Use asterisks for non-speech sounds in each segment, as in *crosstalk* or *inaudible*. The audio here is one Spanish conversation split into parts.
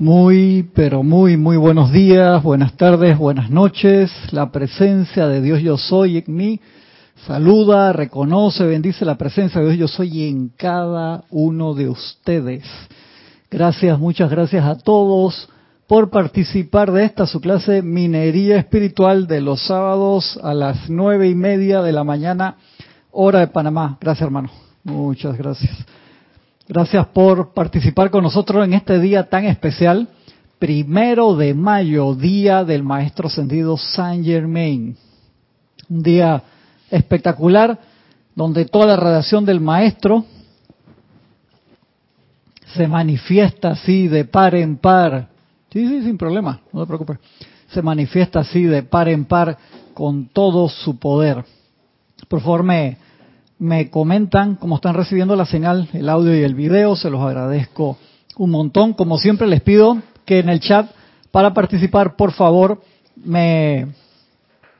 Muy, pero muy, muy buenos días, buenas tardes, buenas noches. La presencia de Dios yo soy en mí saluda, reconoce, bendice la presencia de Dios yo soy en cada uno de ustedes. Gracias, muchas gracias a todos por participar de esta su clase Minería Espiritual de los sábados a las nueve y media de la mañana, hora de Panamá. Gracias, hermano. Muchas gracias. Gracias por participar con nosotros en este día tan especial, primero de mayo, día del Maestro Ascendido Saint Germain. Un día espectacular donde toda la radiación del Maestro se manifiesta así de par en par. Sí, sí, sin problema, no te preocupes. Se manifiesta así de par en par con todo su poder. Por favor, me, me comentan cómo están recibiendo la señal, el audio y el video, se los agradezco un montón. Como siempre les pido que en el chat para participar, por favor, me,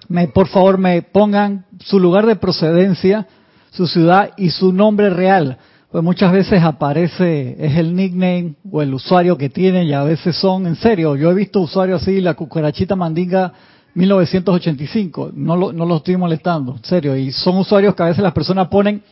me por favor me pongan su lugar de procedencia, su ciudad y su nombre real. Pues muchas veces aparece, es el nickname o el usuario que tienen y a veces son, en serio, yo he visto usuarios así, la cucarachita mandinga 1985. No lo, no lo estoy molestando, en serio. Y son usuarios que a veces las personas ponen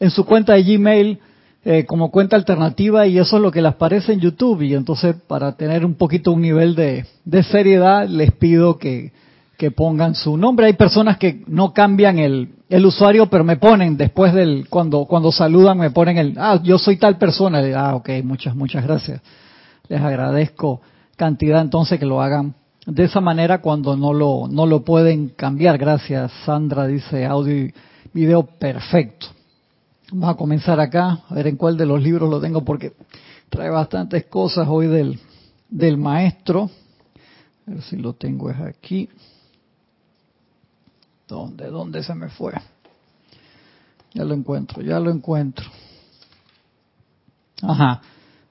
en su cuenta de Gmail eh, como cuenta alternativa y eso es lo que les aparece en YouTube. Y entonces, para tener un poquito un nivel de, de seriedad, les pido que, que pongan su nombre. Hay personas que no cambian el, el usuario, pero me ponen después del, cuando, cuando saludan, me ponen el, ah, yo soy tal persona. Ah, ok, muchas, muchas gracias. Les agradezco cantidad entonces que lo hagan de esa manera cuando no lo, no lo pueden cambiar. Gracias, Sandra, dice audio y video perfecto. Vamos a comenzar acá, a ver en cuál de los libros lo tengo, porque trae bastantes cosas hoy del, del maestro. A ver si lo tengo es aquí. ¿Dónde? ¿Dónde se me fue? Ya lo encuentro, ya lo encuentro. Ajá.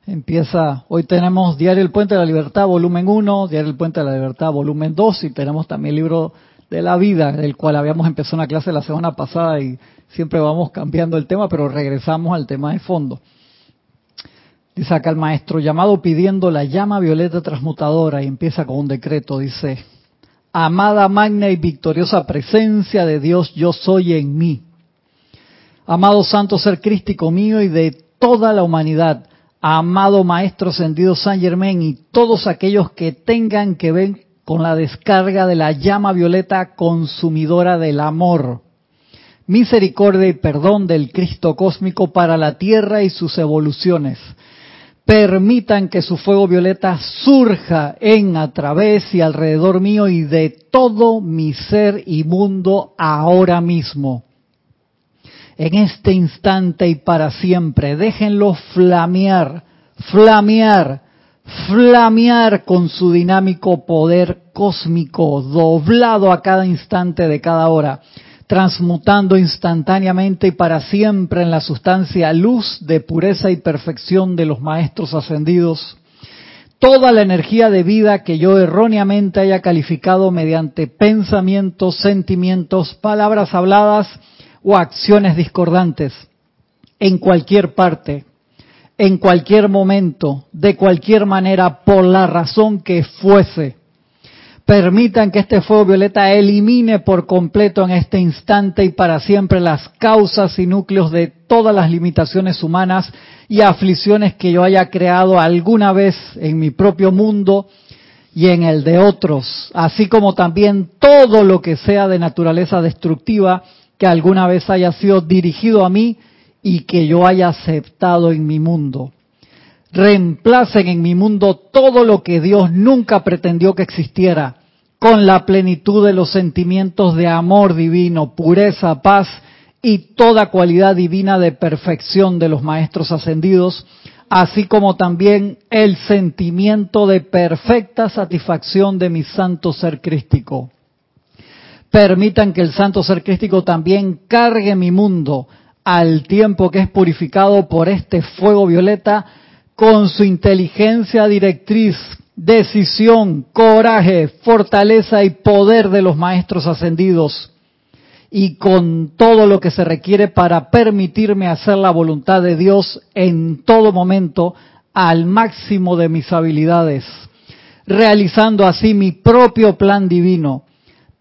Empieza, hoy tenemos Diario El Puente de la Libertad, volumen 1, Diario El Puente de la Libertad, volumen 2, y tenemos también el libro de la vida, del cual habíamos empezado una clase la semana pasada y siempre vamos cambiando el tema, pero regresamos al tema de fondo. Dice acá el maestro, llamado pidiendo la llama violeta transmutadora, y empieza con un decreto, dice, amada magna y victoriosa presencia de Dios, yo soy en mí. Amado santo ser crístico mío y de toda la humanidad, amado Maestro Ascendido San Germain y todos aquellos que tengan que ver con la descarga de la llama violeta consumidora del amor. Misericordia y perdón del Cristo cósmico para la Tierra y sus evoluciones. Permitan que su fuego violeta surja en, a través y alrededor mío y de todo mi ser y mundo ahora mismo en este instante y para siempre. Déjenlo flamear, flamear, flamear con su dinámico poder cósmico, doblado a cada instante de cada hora, transmutando instantáneamente y para siempre en la sustancia luz de pureza y perfección de los maestros ascendidos. Toda la energía de vida que yo erróneamente haya calificado mediante pensamientos, sentimientos, palabras habladas, o acciones discordantes en cualquier parte, en cualquier momento, de cualquier manera, por la razón que fuese. Permitan que este fuego violeta elimine por completo en este instante y para siempre las causas y núcleos de todas las limitaciones humanas y aflicciones que yo haya creado alguna vez en mi propio mundo y en el de otros, así como también todo lo que sea de naturaleza destructiva que alguna vez haya sido dirigido a mí y que yo haya aceptado en mi mundo. Reemplacen en mi mundo todo lo que Dios nunca pretendió que existiera, con la plenitud de los sentimientos de amor divino, pureza, paz y toda cualidad divina de perfección de los maestros ascendidos, así como también el sentimiento de perfecta satisfacción de mi santo ser crístico permitan que el santo ser crístico también cargue mi mundo al tiempo que es purificado por este fuego violeta con su inteligencia directriz, decisión, coraje, fortaleza y poder de los maestros ascendidos y con todo lo que se requiere para permitirme hacer la voluntad de Dios en todo momento al máximo de mis habilidades, realizando así mi propio plan divino.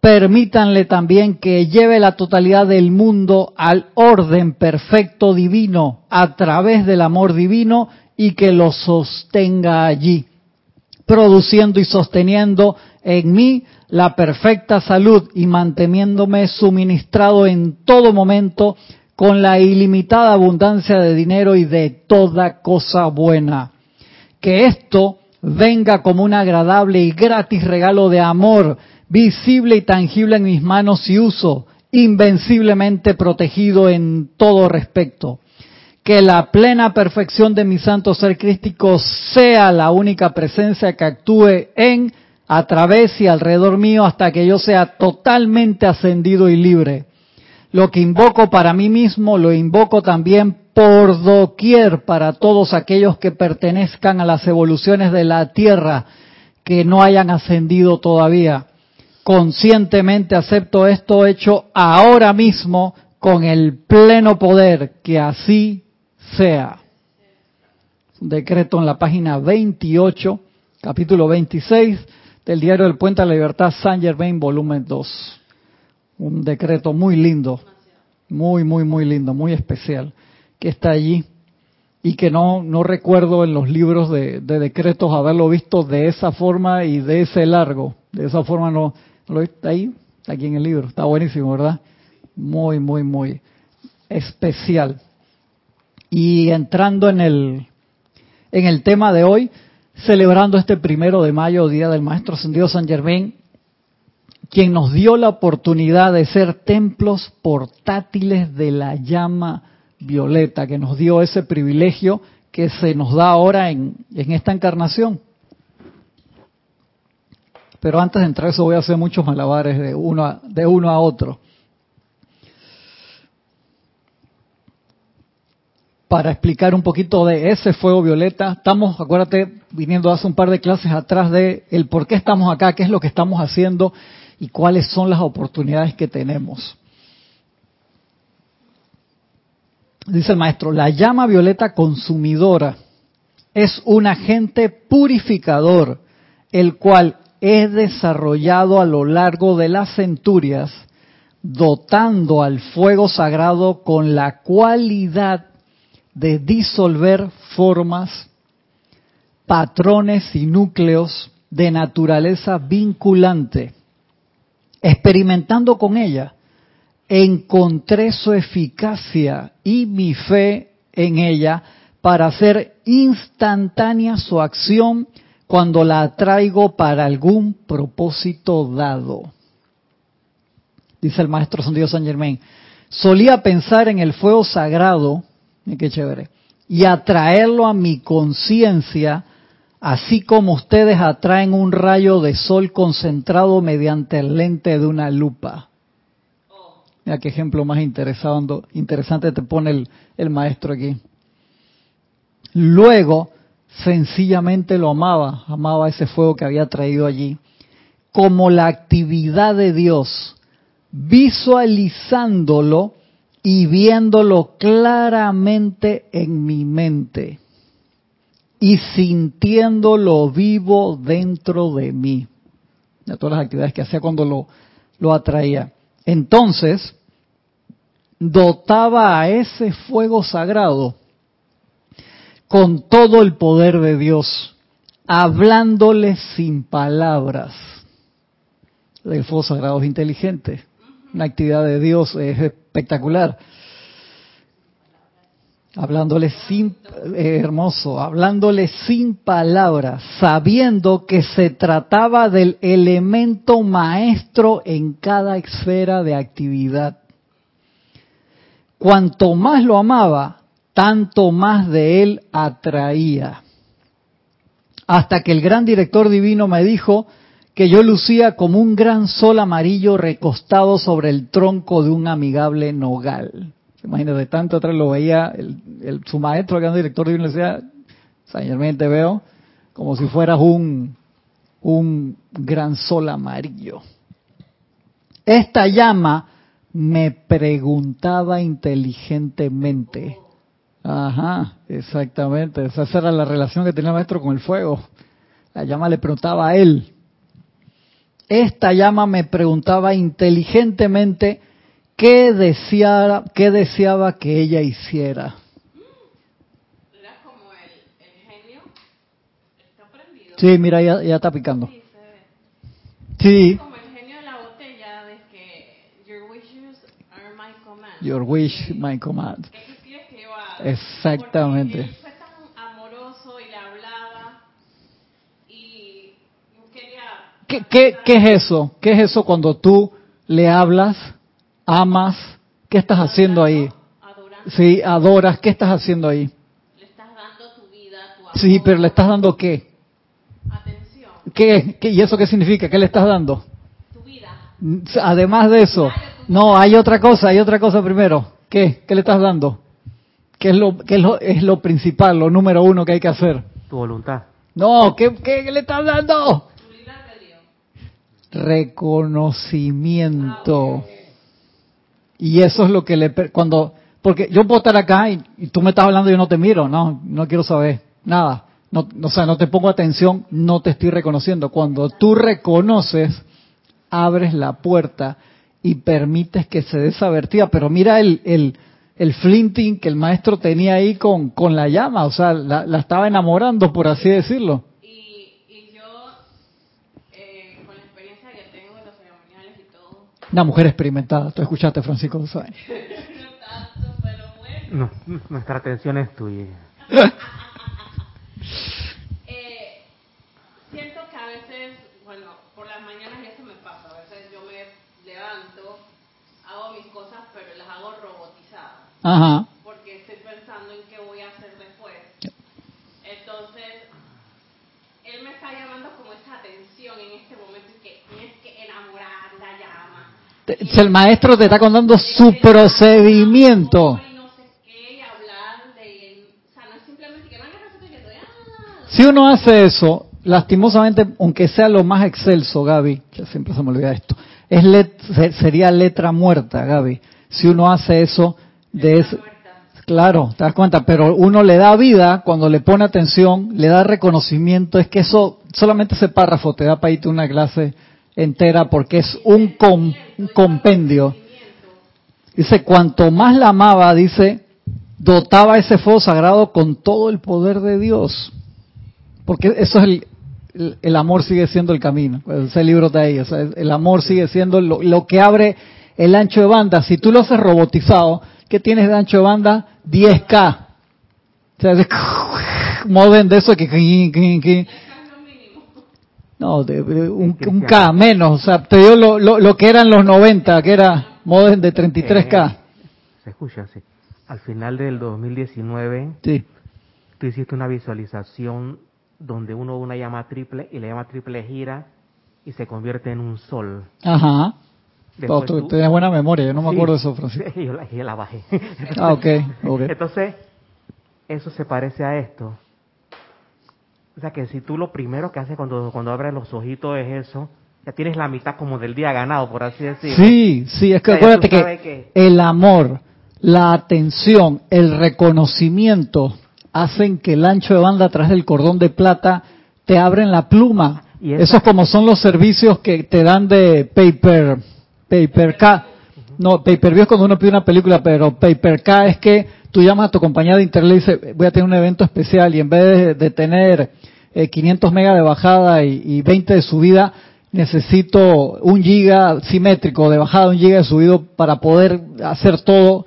Permítanle también que lleve la totalidad del mundo al orden perfecto divino a través del amor divino y que lo sostenga allí, produciendo y sosteniendo en mí la perfecta salud y manteniéndome suministrado en todo momento con la ilimitada abundancia de dinero y de toda cosa buena. Que esto venga como un agradable y gratis regalo de amor, visible y tangible en mis manos y uso, invenciblemente protegido en todo respecto. Que la plena perfección de mi santo ser crístico sea la única presencia que actúe en, a través y alrededor mío hasta que yo sea totalmente ascendido y libre lo que invoco para mí mismo, lo invoco también por doquier para todos aquellos que pertenezcan a las evoluciones de la Tierra que no hayan ascendido todavía. Conscientemente acepto esto hecho ahora mismo con el pleno poder, que así sea. Un decreto en la página 28, capítulo 26 del diario del Puente a la Libertad, San Germain, volumen 2 un decreto muy lindo, muy, muy, muy lindo, muy especial, que está allí y que no, no recuerdo en los libros de, decretos haberlo visto de esa forma y de ese largo. De esa forma no, lo está ahí, está aquí en el libro. Está buenísimo, ¿verdad? Muy, muy, muy especial. Y entrando en el, en el tema de hoy, celebrando este primero de mayo, Día del Maestro Ascendido San Germain, quien nos dio la oportunidad de ser templos portátiles de la llama violeta, que nos dio ese privilegio que se nos da ahora en, esta encarnación. Pero antes de entrar eso voy a hacer muchos malabares de uno a, de uno a otro. Para explicar un poquito de ese fuego violeta, estamos, acuérdate, viniendo hace un par de clases atrás de el por qué estamos acá, qué es lo que estamos haciendo y cuáles son las oportunidades que tenemos. Dice el maestro, la llama violeta consumidora es un agente purificador, el cual es desarrollado a lo largo de las centurias, dotando al fuego sagrado con la cualidad de disolver formas, patrones y núcleos de naturaleza vinculante. Experimentando con ella, encontré su eficacia y mi fe en ella para hacer instantánea su acción cuando la traigo para algún propósito dado. Dice el maestro San San Germain, solía pensar en el fuego sagrado, qué chévere, y atraerlo a mi conciencia así como ustedes atraen un rayo de sol concentrado mediante el lente de una lupa. Mira qué ejemplo más interesante te pone el maestro aquí. Luego, sencillamente lo amaba, amaba ese fuego que había traído allí, como la actividad de Dios, visualizándolo y viéndolo claramente en mi mente y sintiéndolo vivo dentro de mí. De todas las actividades que hacía cuando lo, lo atraía. Entonces, dotaba a ese fuego sagrado con todo el poder de Dios, hablándole sin palabras. El fuego sagrado es inteligente, una actividad de Dios es espectacular hablándole sin, eh, hermoso, hablándole sin palabras, sabiendo que se trataba del elemento maestro en cada esfera de actividad. Cuanto más lo amaba, tanto más de él atraía. Hasta que el gran director divino me dijo que yo lucía como un gran sol amarillo recostado sobre el tronco de un amigable nogal. Imagínate, tanto atrás lo veía el, su maestro, que era director de la universidad, San te veo como si fueras un, un gran sol amarillo. Esta llama me preguntaba inteligentemente, Ajá, exactamente. Esa era la relación que tenía el maestro con el fuego. La llama le preguntaba a él. Esta llama me preguntaba inteligentemente qué deseaba, qué deseaba que ella hiciera. Era como el, el genio. Está prendido. Sí, mira, ya, ya está picando. Sí, se ve. Sí, Como el genio de la botella de que your wishes are my command. your wish, my command. Exactamente. Porque él fue tan amoroso y le hablaba y yo quería... ¿Qué, qué, ¿Qué es eso? ¿Qué es eso cuando tú le hablas, amas? ¿Qué estás haciendo ahí? Adorando. Sí, adoras, ¿qué estás haciendo ahí? Le estás dando tu vida, tu amor, Sí, pero le estás dando qué? atención, ¿Qué? ¿Qué? ¿Y eso qué significa? ¿Qué le estás dando? tu vida. Además de eso, no, hay otra cosa, hay otra cosa primero. ¿Qué? ¿Qué le estás dando? ¿Qué es lo, qué es lo, es lo principal, lo número uno que hay que hacer? Tu voluntad. No, ¿qué, qué le estás dando? Reconocimiento. Y eso es lo que le... Cuando, porque yo puedo estar acá y, y tú me estás hablando y yo no te miro, no, no quiero saber nada. No, o sea, no te pongo atención, no te estoy reconociendo. Cuando tú reconoces, abres la puerta y permites que se dé esa vertida. Pero mira el, el, el flinting que el maestro tenía ahí con, con la llama, o sea, la, la estaba enamorando, por así decirlo. Y, y yo, eh, con la experiencia que tengo de los ceremoniales y todo, Una mujer experimentada, tú escuchaste, Francisco, lo sabes. *laughs* no tanto, pero bueno. No, nuestra atención es tuya. *laughs* Eh, siento que a veces, bueno, por las mañanas y eso me pasa, a veces yo me levanto, hago mis cosas, pero las hago robotizadas, Ajá. porque estoy pensando en qué voy a hacer después. Entonces, él me está llamando como esa atención en este momento y que tienes que enamorar la llama. Te- El maestro te está contando su procedimiento. Si uno hace eso, lastimosamente, aunque sea lo más excelso, Gaby, que siempre se me olvida esto, es let- se- sería letra muerta, Gaby. Si uno hace eso de muerta. claro, te das cuenta, pero uno le da vida cuando le pone atención, le da reconocimiento, es que eso, solamente ese párrafo te da para irte una clase entera porque es un, com- un compendio. Dice, cuanto más la amaba, dice, dotaba ese fuego sagrado con todo el poder de Dios. Porque eso es el, el, el amor sigue siendo el camino. Ese libro está ahí. o sea, el amor sigue siendo lo, lo que abre el ancho de banda. Si tú lo haces robotizado, ¿qué tienes de ancho banda? 10K. O sea, es modem de eso que... No, de, de un, un K menos. O sea, te dio lo, lo, lo que eran los 90, que era modem de 33K. Eh, se escucha así. Al final del 2019, Sí. tú hiciste una visualización donde uno una llama triple y la llama triple gira y se convierte en un sol. Ajá. Después tú tú- tienes buena memoria, yo no me Sí, acuerdo de eso, Francisco. sí, *laughs* yo, la, yo la bajé. Ah, ok, ok. Entonces, eso se parece a esto. O sea que si tú lo primero que haces cuando, cuando abres los ojitos es eso, ya tienes la mitad como del día ganado, por así decirlo. Sí, sí, es que O sea, acuérdate que que- el amor, la atención, el reconocimiento hacen que el ancho de banda atrás del cordón de plata te abren la pluma. Y esa- Esos como son los servicios que te dan de paper, paper K. No, paper view es cuando uno pide una película, pero paper K es que tú llamas a tu compañía de internet y dices, voy a tener un evento especial y en vez de, tener eh, 500 megas de bajada y, y 20 de subida, necesito un giga simétrico de bajada, un giga de subido para poder hacer todo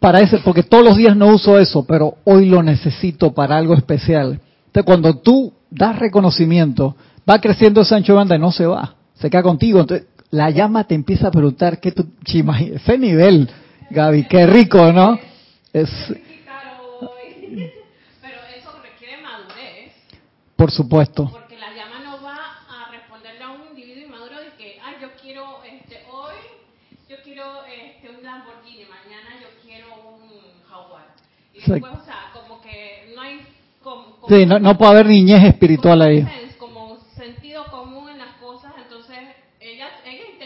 para ese, porque todos los días no uso eso, pero hoy lo necesito para algo especial. Entonces, cuando tú das reconocimiento, va creciendo ese ancho de banda y no se va, se queda contigo. Entonces, la llama te empieza a preguntar qué tú, chima, ese nivel, Gaby, qué rico, ¿no? Es. *laughs* Pero eso requiere madurez, por supuesto, porque la llama no va a responderle a un individuo inmaduro de que, ay, yo quiero, este, hoy, yo quiero este, un Lamborghini, mañana yo quiero un Jaguar. Y después, o sea, como que no hay... Como, como- sí, no, no puede haber niñez espiritual ahí. sense, Como sentido común en las cosas, entonces ella, ella es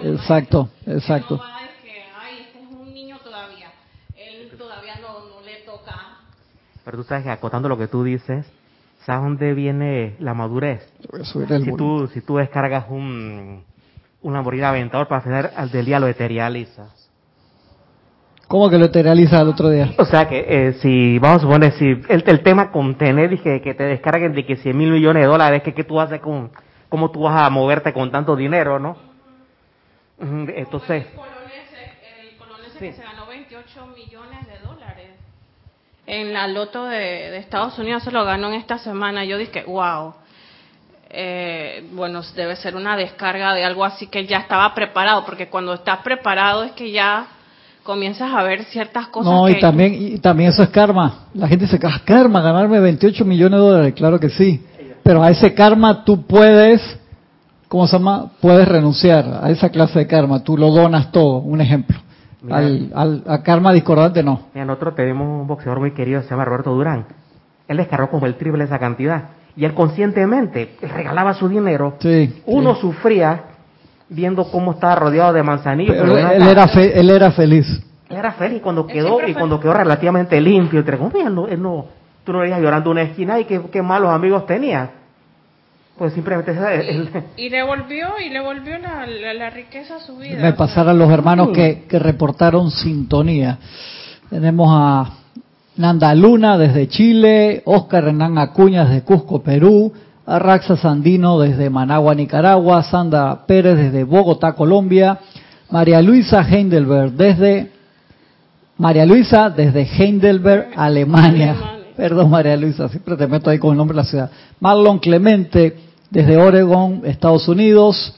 el Exacto, maestro. exacto. No va que, ay, este es un niño todavía. Él todavía no, no lee Pero tú sabes que acotando lo que tú dices, ¿sabes dónde viene la madurez? Si volumen. tú, si tú descargas un, un Lamborghini Aventador para final al del día lo eterializas. ¿Cómo que lo eterializa el otro día? O sea que eh, si, vamos a suponer, si el, el tema con tener y que, que te descarguen de que 100 mil millones de dólares, que, que tú haces con, cómo tú vas a moverte con tanto dinero, ¿no? Entonces, El colonese, el colonese Sí. que se ganó 28 millones de dólares en la loto de, de Estados Unidos, se lo ganó en esta semana. Yo dije, wow. Eh, bueno, debe ser una descarga de algo así que ya estaba preparado, porque cuando estás preparado es que ya comienzas a ver ciertas cosas. No, y que- también, y también eso es karma. La gente dice, ah, karma, ganarme 28 millones de dólares. Claro que sí. Pero a ese karma tú puedes, ¿cómo se llama? Puedes renunciar a esa clase de karma. Tú lo donas todo, un ejemplo. Mira. Al, al, a karma discordante no. mira, nosotros tenemos un boxeador muy querido, se llama Roberto Durán. Él descargó como el triple de esa cantidad. Y él conscientemente regalaba su dinero. Sí. Uno sí. sufría viendo cómo estaba rodeado de manzanillos. Pero él era, fe- él era feliz. Él era feliz cuando quedó y cuando quedó relativamente limpio. Entre comillas, él no, él no, tú no veías llorando en una esquina y qué, qué malos amigos tenía. Pues simplemente Y le volvió, y le volvió la, la, la riqueza a su vida. Me pasaron los hermanos que, que reportaron sintonía. Tenemos a Nanda Luna desde Chile, Oscar Hernán Acuña desde Cusco, Perú, a Raxa Sandino desde Managua, Nicaragua, Sandra Pérez desde Bogotá, Colombia, María Luisa Heidelberg desde María Luisa desde Heidelberg, Alemania. Alemania. Perdón, María Luisa, siempre te meto ahí con el nombre de la ciudad. Marlon Clemente desde Oregon, Estados Unidos.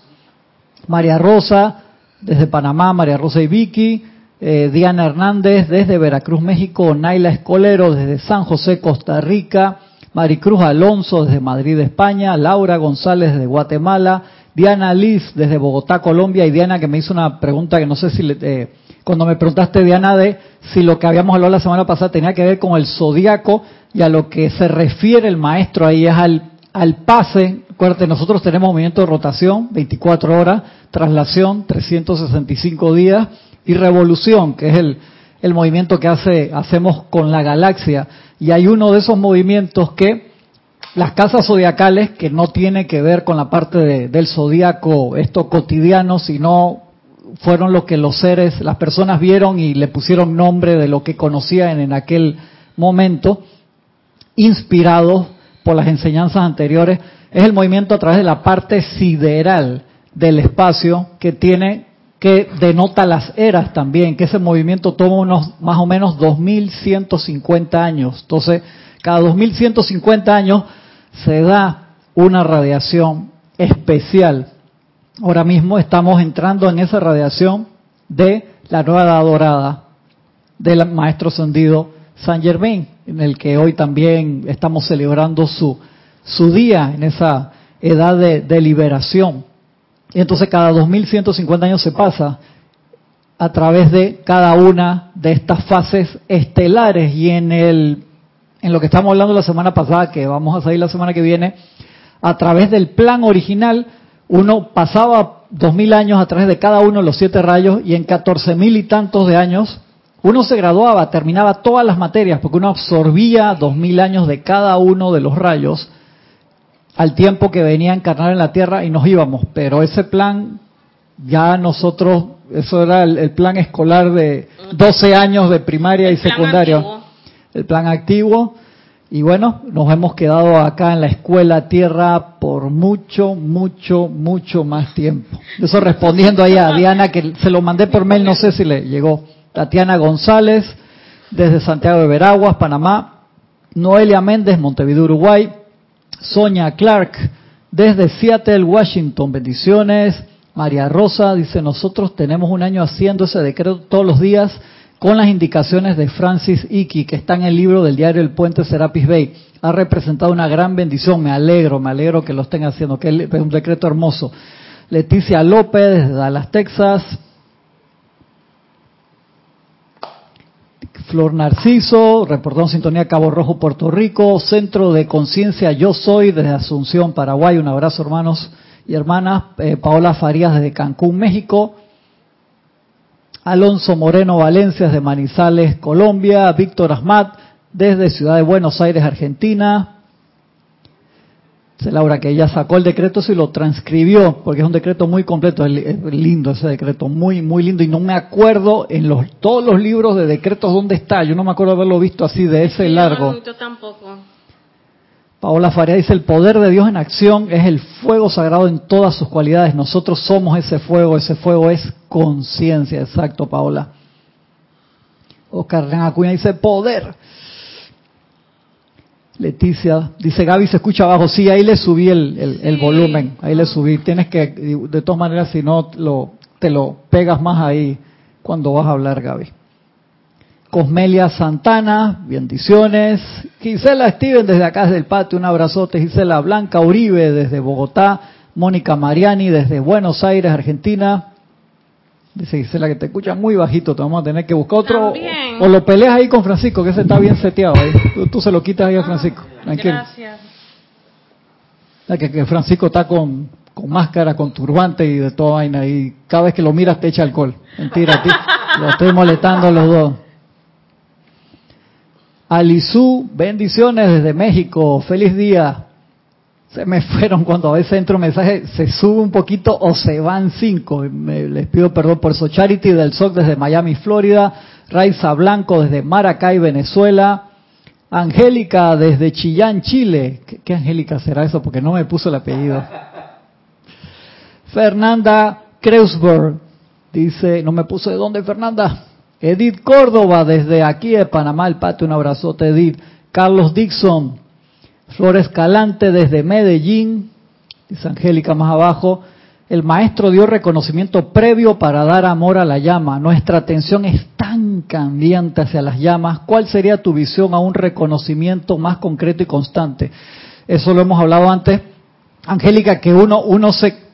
María Rosa desde Panamá, María Rosa y Vicky. eh, Diana Hernández desde Veracruz, México. Naila Escolero desde San José, Costa Rica. Maricruz Alonso desde Madrid, España. Laura González desde Guatemala. Diana Liz desde Bogotá, Colombia. Y Diana que me hizo una pregunta que no sé si le, eh, cuando me preguntaste, Diana, de si lo que habíamos hablado la semana pasada tenía que ver con el zodiaco y a lo que se refiere el maestro ahí es al, al pase. Acuérdate, nosotros tenemos movimiento de rotación, 24 horas, traslación, 365 días, y revolución, que es el, el movimiento que hace, hacemos con la galaxia. Y hay uno de esos movimientos que las casas zodiacales, que no tiene que ver con la parte de- del zodiaco, esto cotidiano, sino fueron lo que los seres, las personas vieron y le pusieron nombre de lo que conocían en aquel momento, inspirados por las enseñanzas anteriores, es el movimiento a través de la parte sideral del espacio que tiene que denota las eras también, que ese movimiento toma unos más o menos 2150 años. Entonces, cada 2150 años se da una radiación especial. Ahora mismo estamos entrando en esa radiación de la nueva edad dorada del maestro ascendido San Germain, en el que hoy también estamos celebrando su, su día en esa edad de, liberación. Y entonces cada 2150 años se pasa a través de cada una de estas fases estelares y en el en lo que estamos hablando la semana pasada que vamos a salir la semana que viene a través del plan original uno pasaba dos mil años a través de cada uno de los siete rayos y en catorce mil y tantos de años uno se graduaba, terminaba todas las materias porque uno absorbía dos mil años de cada uno de los rayos al tiempo que venía a encarnar en la tierra y nos íbamos. Pero ese plan, ya nosotros, eso era el, el plan escolar de 12 años de primaria y El secundaria. El plan activo. Y bueno, nos hemos quedado acá en la escuela tierra por mucho, mucho, mucho más tiempo. Eso respondiendo ahí a Diana, que se lo mandé por mail, no sé si le llegó. Tatiana González, desde Santiago de Veraguas, Panamá. Noelia Méndez, Montevideo, Uruguay. Sonia Clark, desde Seattle, Washington. Bendiciones. María Rosa dice, nosotros tenemos un año haciendo ese decreto todos los días con las indicaciones de Francis Icky, que está en el libro del diario El Puente Serapis Bay. Ha representado una gran bendición, me alegro, me alegro que lo estén haciendo, que es un decreto hermoso. Leticia López, desde Dallas, Texas. Flor Narciso, reportó en sintonía Cabo Rojo, Puerto Rico, Centro de Conciencia Yo Soy desde Asunción, Paraguay, un abrazo hermanos y hermanas, eh, Paola Farías desde Cancún, México, Alonso Moreno Valencia desde Manizales, Colombia, Víctor Asmat desde Ciudad de Buenos Aires, Argentina. Dice Laura que ella sacó el decreto y lo transcribió, porque es un decreto muy completo, es lindo ese decreto, muy, muy lindo, y no me acuerdo en los todos los libros de decretos dónde está, yo no me acuerdo haberlo visto así de ese largo. yo tampoco. Paola Faria dice, el poder de Dios en acción es el fuego sagrado en todas sus cualidades. Nosotros somos ese fuego, ese fuego es conciencia, exacto, Paola. Oscar Acuña dice, poder. Leticia dice, Gaby se escucha abajo. Sí, ahí le subí el, volumen, ahí le subí. Tienes que, de todas maneras, si no, lo, te lo pegas más ahí cuando vas a hablar, Gaby. Cosmelia Santana, bendiciones. Gisela Steven desde acá, desde el patio, un abrazote. Gisela Blanca Uribe desde Bogotá. Mónica Mariani desde Buenos Aires, Argentina. Dice Gisela que te escucha muy bajito, te vamos a tener que buscar otro. O, lo peleas ahí con Francisco, que ese está bien seteado ahí. Tú, se lo quitas ahí a Francisco. Tranquilo. Gracias. Que, que Francisco está con, con máscara, con turbante y de toda vaina. Y cada vez que lo miras te echa alcohol. Mentira, ti. Lo estoy molestando a los dos. Alizú, bendiciones desde México, feliz día. Se me fueron cuando a veces entro mensaje, se sube un poquito o se van cinco. les pido perdón por eso. Charity del SOC desde Miami, Florida. Raiza Blanco desde Maracay, Venezuela. Angélica desde Chillán, Chile. ¿Qué, ¿Qué, Angélica será eso? Porque no me puso el apellido. Fernanda Kreuzberg dice, no me puso de dónde Fernanda. Edith Córdoba, desde aquí de Panamá, el patio, un abrazote, Edith. Carlos Dixon, Flores Calante, desde Medellín, dice Angélica más abajo. El maestro dio reconocimiento previo para dar amor a la llama. Nuestra atención es tan cambiante hacia las llamas. ¿Cuál sería tu visión a un reconocimiento más concreto y constante? Eso lo hemos hablado antes. Angélica, que uno, uno se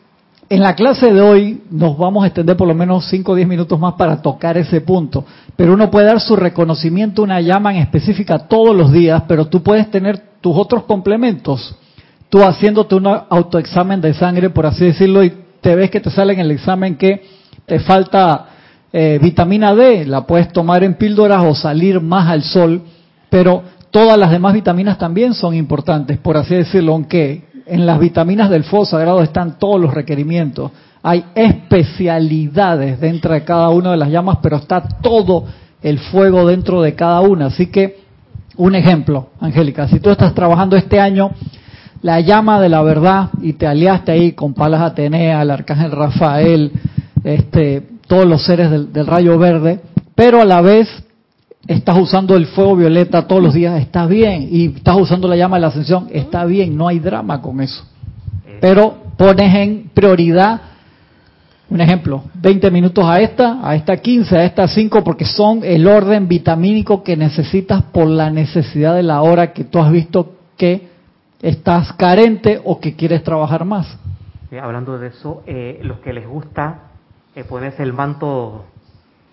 en la clase de hoy nos vamos a extender por lo menos 5 o 10 minutos más para tocar ese punto, pero uno puede dar su reconocimiento a una llama en específica todos los días, pero tú puedes tener tus otros complementos, tú haciéndote un autoexamen de sangre, por así decirlo, y te ves que te sale en el examen que te falta eh, vitamina D, la puedes tomar en píldoras o salir más al sol, pero todas las demás vitaminas también son importantes, por así decirlo, aunque en las vitaminas del fuego sagrado están todos los requerimientos. Hay especialidades dentro de cada una de las llamas, pero está todo el fuego dentro de cada una. Así que, un ejemplo, Angélica, si tú estás trabajando este año la llama de la verdad y te aliaste ahí con Palas Atenea, el arcángel Rafael, este, todos los seres del, del rayo verde, pero a la vez estás usando el fuego violeta todos los días, está bien, y estás usando la llama de la ascensión, está bien, no hay drama con eso. Pero pones en prioridad, un ejemplo, 20 minutos a esta, a esta 15, a esta 5, porque son el orden vitamínico que necesitas por la necesidad de la hora que tú has visto que estás carente o que quieres trabajar más. hablando de eso, eh, los que les gusta eh, ponerse el manto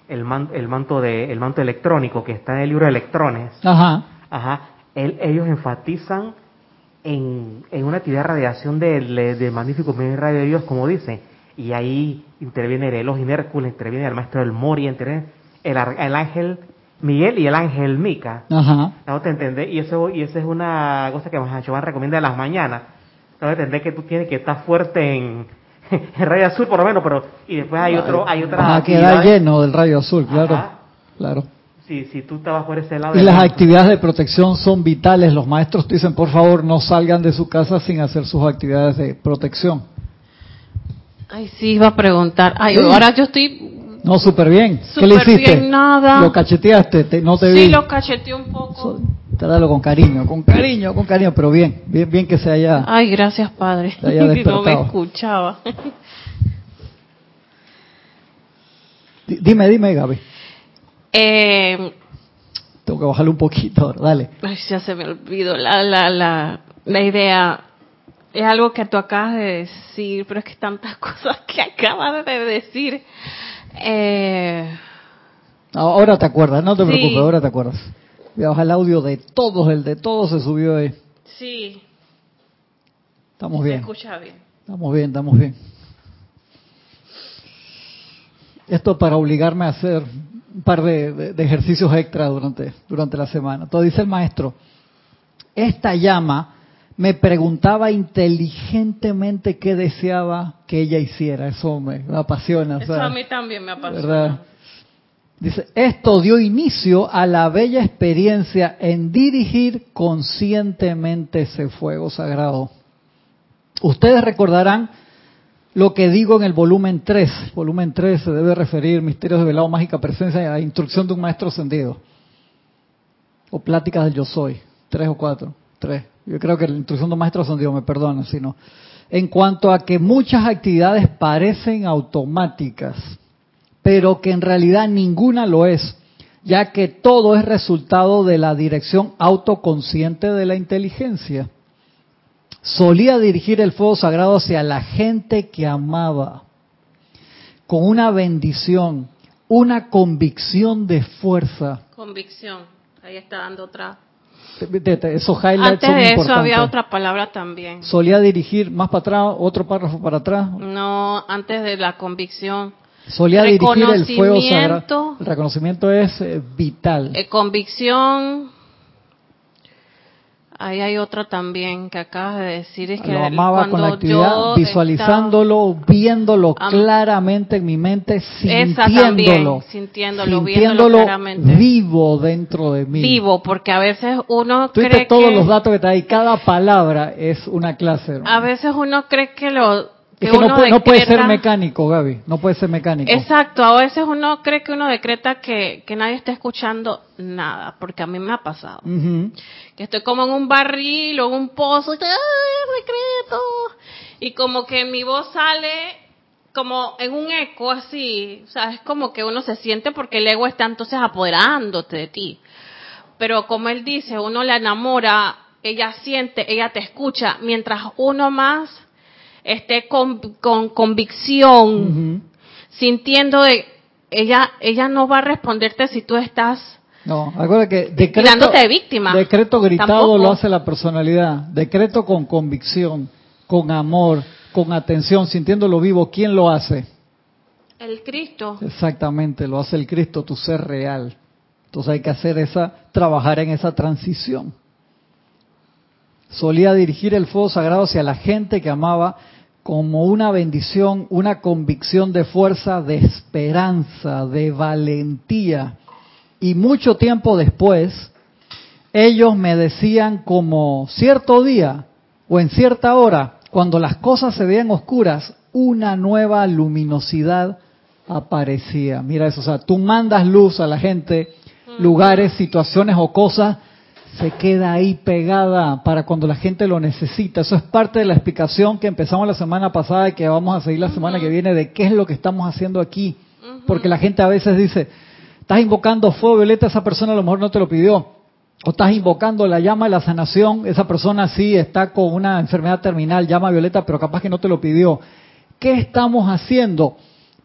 el, el manto de el manto electrónico que está en el libro de electrones, ajá, ajá. Ellos enfatizan en, en, una actividad de radiación del, del magnífico radio de Dios, como dicen, y ahí interviene el Elohim Hércules, interviene el maestro del Mori, interviene el, el ángel Miguel y el ángel Mica. Ajá. ¿No te entendés? Y eso y esa es una cosa que Joan recomienda en las mañanas. ¿No te entendés que tú tienes que estar fuerte en *laughs* el rayo azul por lo menos, pero y después hay otro, hay otra. a quedar lleno del rayo azul, claro, claro. Si, si tú estabas por ese lado. Y las actividades de protección son vitales. Los maestros dicen, por favor, no salgan de su casa sin hacer sus actividades de protección. Ay, sí, iba a preguntar. Ay, ahora yo estoy no, súper bien. ¿Qué le hiciste? Bien, nada. ¿Lo cacheteaste? no te vi. Sí, lo cacheteé un poco. Trátalo con cariño, con cariño, con cariño, pero bien, bien, bien que se haya. Ay, gracias, padre. Se haya *laughs* no me escuchaba. *laughs* dime, dime, Gaby. Eh, Tengo que bajarle un poquito, dale. Ay, ya se me olvidó la, la, la, la idea. Es algo que tú acabas de decir, pero es que tantas *laughs* cosas que acabas de decir. Eh, ahora te acuerdas, no te preocupes, ahora te acuerdas. Voy a bajar el audio de todos, el de todos se subió ahí. Sí. Estamos bien. Se escucha bien. Estamos bien, estamos bien. Esto para obligarme a hacer un par de, de ejercicios extra durante, durante la semana. Entonces dice el maestro, esta llama me preguntaba inteligentemente qué deseaba que ella hiciera. Eso me, apasiona. Eso a mí también me apasiona. ¿verdad? Dice, esto dio inicio a la bella experiencia en dirigir conscientemente ese fuego sagrado. Ustedes recordarán lo que digo en el volumen 3. Volumen 3 se debe referir Misterios de Velado, Mágica Presencia y Instrucción de un Maestro Ascendido. O Pláticas del Yo Soy. Tres o cuatro. Tres. Yo creo que la instrucción de Maestro Ascendido, me perdona, sino. En cuanto a que muchas actividades parecen automáticas, pero que en realidad ninguna lo es, ya que todo es resultado de la dirección autoconsciente de la inteligencia. Solía dirigir el fuego sagrado hacia la gente que amaba, con una bendición, una convicción de fuerza. Convicción, ahí está dando otra. Esos Antes de eso había otra palabra también. Solía dirigir más para atrás, otro párrafo para atrás. No, antes de la convicción Solía dirigir el fuego sagrado. El reconocimiento es eh, vital. Eh, convicción. Ahí hay otra también que acabas de decir. Es que lo amaba con la actividad, visualizándolo, viéndolo claramente en mi mente, sintiéndolo. sintiéndolo, sintiéndolo claramente. vivo dentro de mí. Vivo, porque a veces uno cree todos los datos que está ahí, cada palabra es una clase. A veces uno cree que lo no, puede, ser mecánico, Gaby, no puede ser mecánico. Exacto, a veces uno cree que uno decreta que, nadie está escuchando nada, porque a mí me ha pasado. Que estoy como en un barril o en un pozo, y decreto! Y como que mi voz sale como en un eco así, o sea, es como que uno se siente porque el ego está entonces apoderándote de ti. Pero como él dice, uno la enamora, ella siente, ella te escucha, mientras uno más esté con, convicción, sintiendo de ella, ella no va a responderte si tú estás no, acuérdate que decreto, de víctima. Decreto gritado lo hace la personalidad. Decreto con convicción, con amor, con atención, sintiéndolo vivo. ¿Quién lo hace? El Cristo. Exactamente, lo hace el Cristo, tu ser real. Entonces hay que hacer esa, trabajar en esa transición. Solía dirigir el fuego sagrado hacia la gente que amaba como una bendición, una convicción de fuerza, de esperanza, de valentía. Y mucho tiempo después, ellos me decían como cierto día o en cierta hora, cuando las cosas se veían oscuras, una nueva luminosidad aparecía. Mira eso, o sea, tú mandas luz a la gente, lugares, situaciones o cosas se queda ahí pegada para cuando la gente lo necesita. Eso es parte de la explicación que empezamos la semana pasada y que vamos a seguir la semana que viene de qué es lo que estamos haciendo aquí. Porque la gente a veces dice, estás invocando fuego violeta, esa persona a lo mejor no te lo pidió. O estás invocando la llama de la sanación, esa persona sí está con una enfermedad terminal, llama violeta, pero capaz que no te lo pidió. ¿Qué estamos haciendo?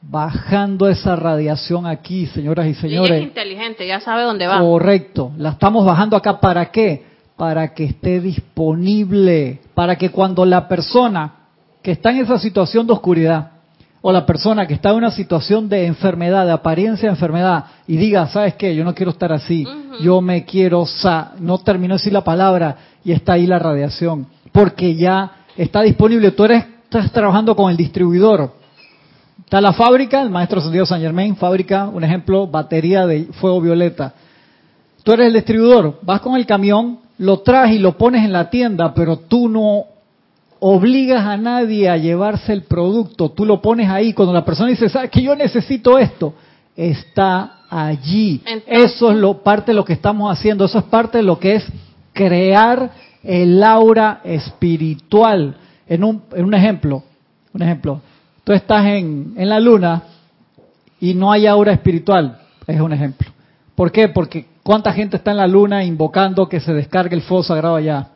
Bajando esa radiación aquí, señoras y señores. es inteligente, ya sabe dónde va. Correcto, la estamos bajando acá para qué? Para que esté disponible, para que cuando la persona que está en esa situación de oscuridad o la persona que está en una situación de enfermedad, de apariencia de enfermedad y diga, ¿sabes qué? Yo no quiero estar así, yo me quiero, sa no terminó así la palabra y está ahí la radiación, porque ya está disponible, tú eres estás trabajando con el distribuidor, Está la fábrica, el maestro Santiago San Germain, fábrica, un ejemplo, batería de fuego violeta. Tú eres el distribuidor, vas con el camión, lo traes y lo pones en la tienda, pero tú no obligas a nadie a llevarse el producto, tú lo pones ahí. Cuando la persona dice, ¿sabes que yo necesito esto? Está allí. eso es lo, parte de lo que estamos haciendo, eso es parte de lo que es crear el aura espiritual. En un, en un ejemplo, un ejemplo, tú estás en, en la luna y no hay aura espiritual, es un ejemplo. ¿Por qué? Porque ¿cuánta gente está en la luna invocando que se descargue el fuego sagrado allá?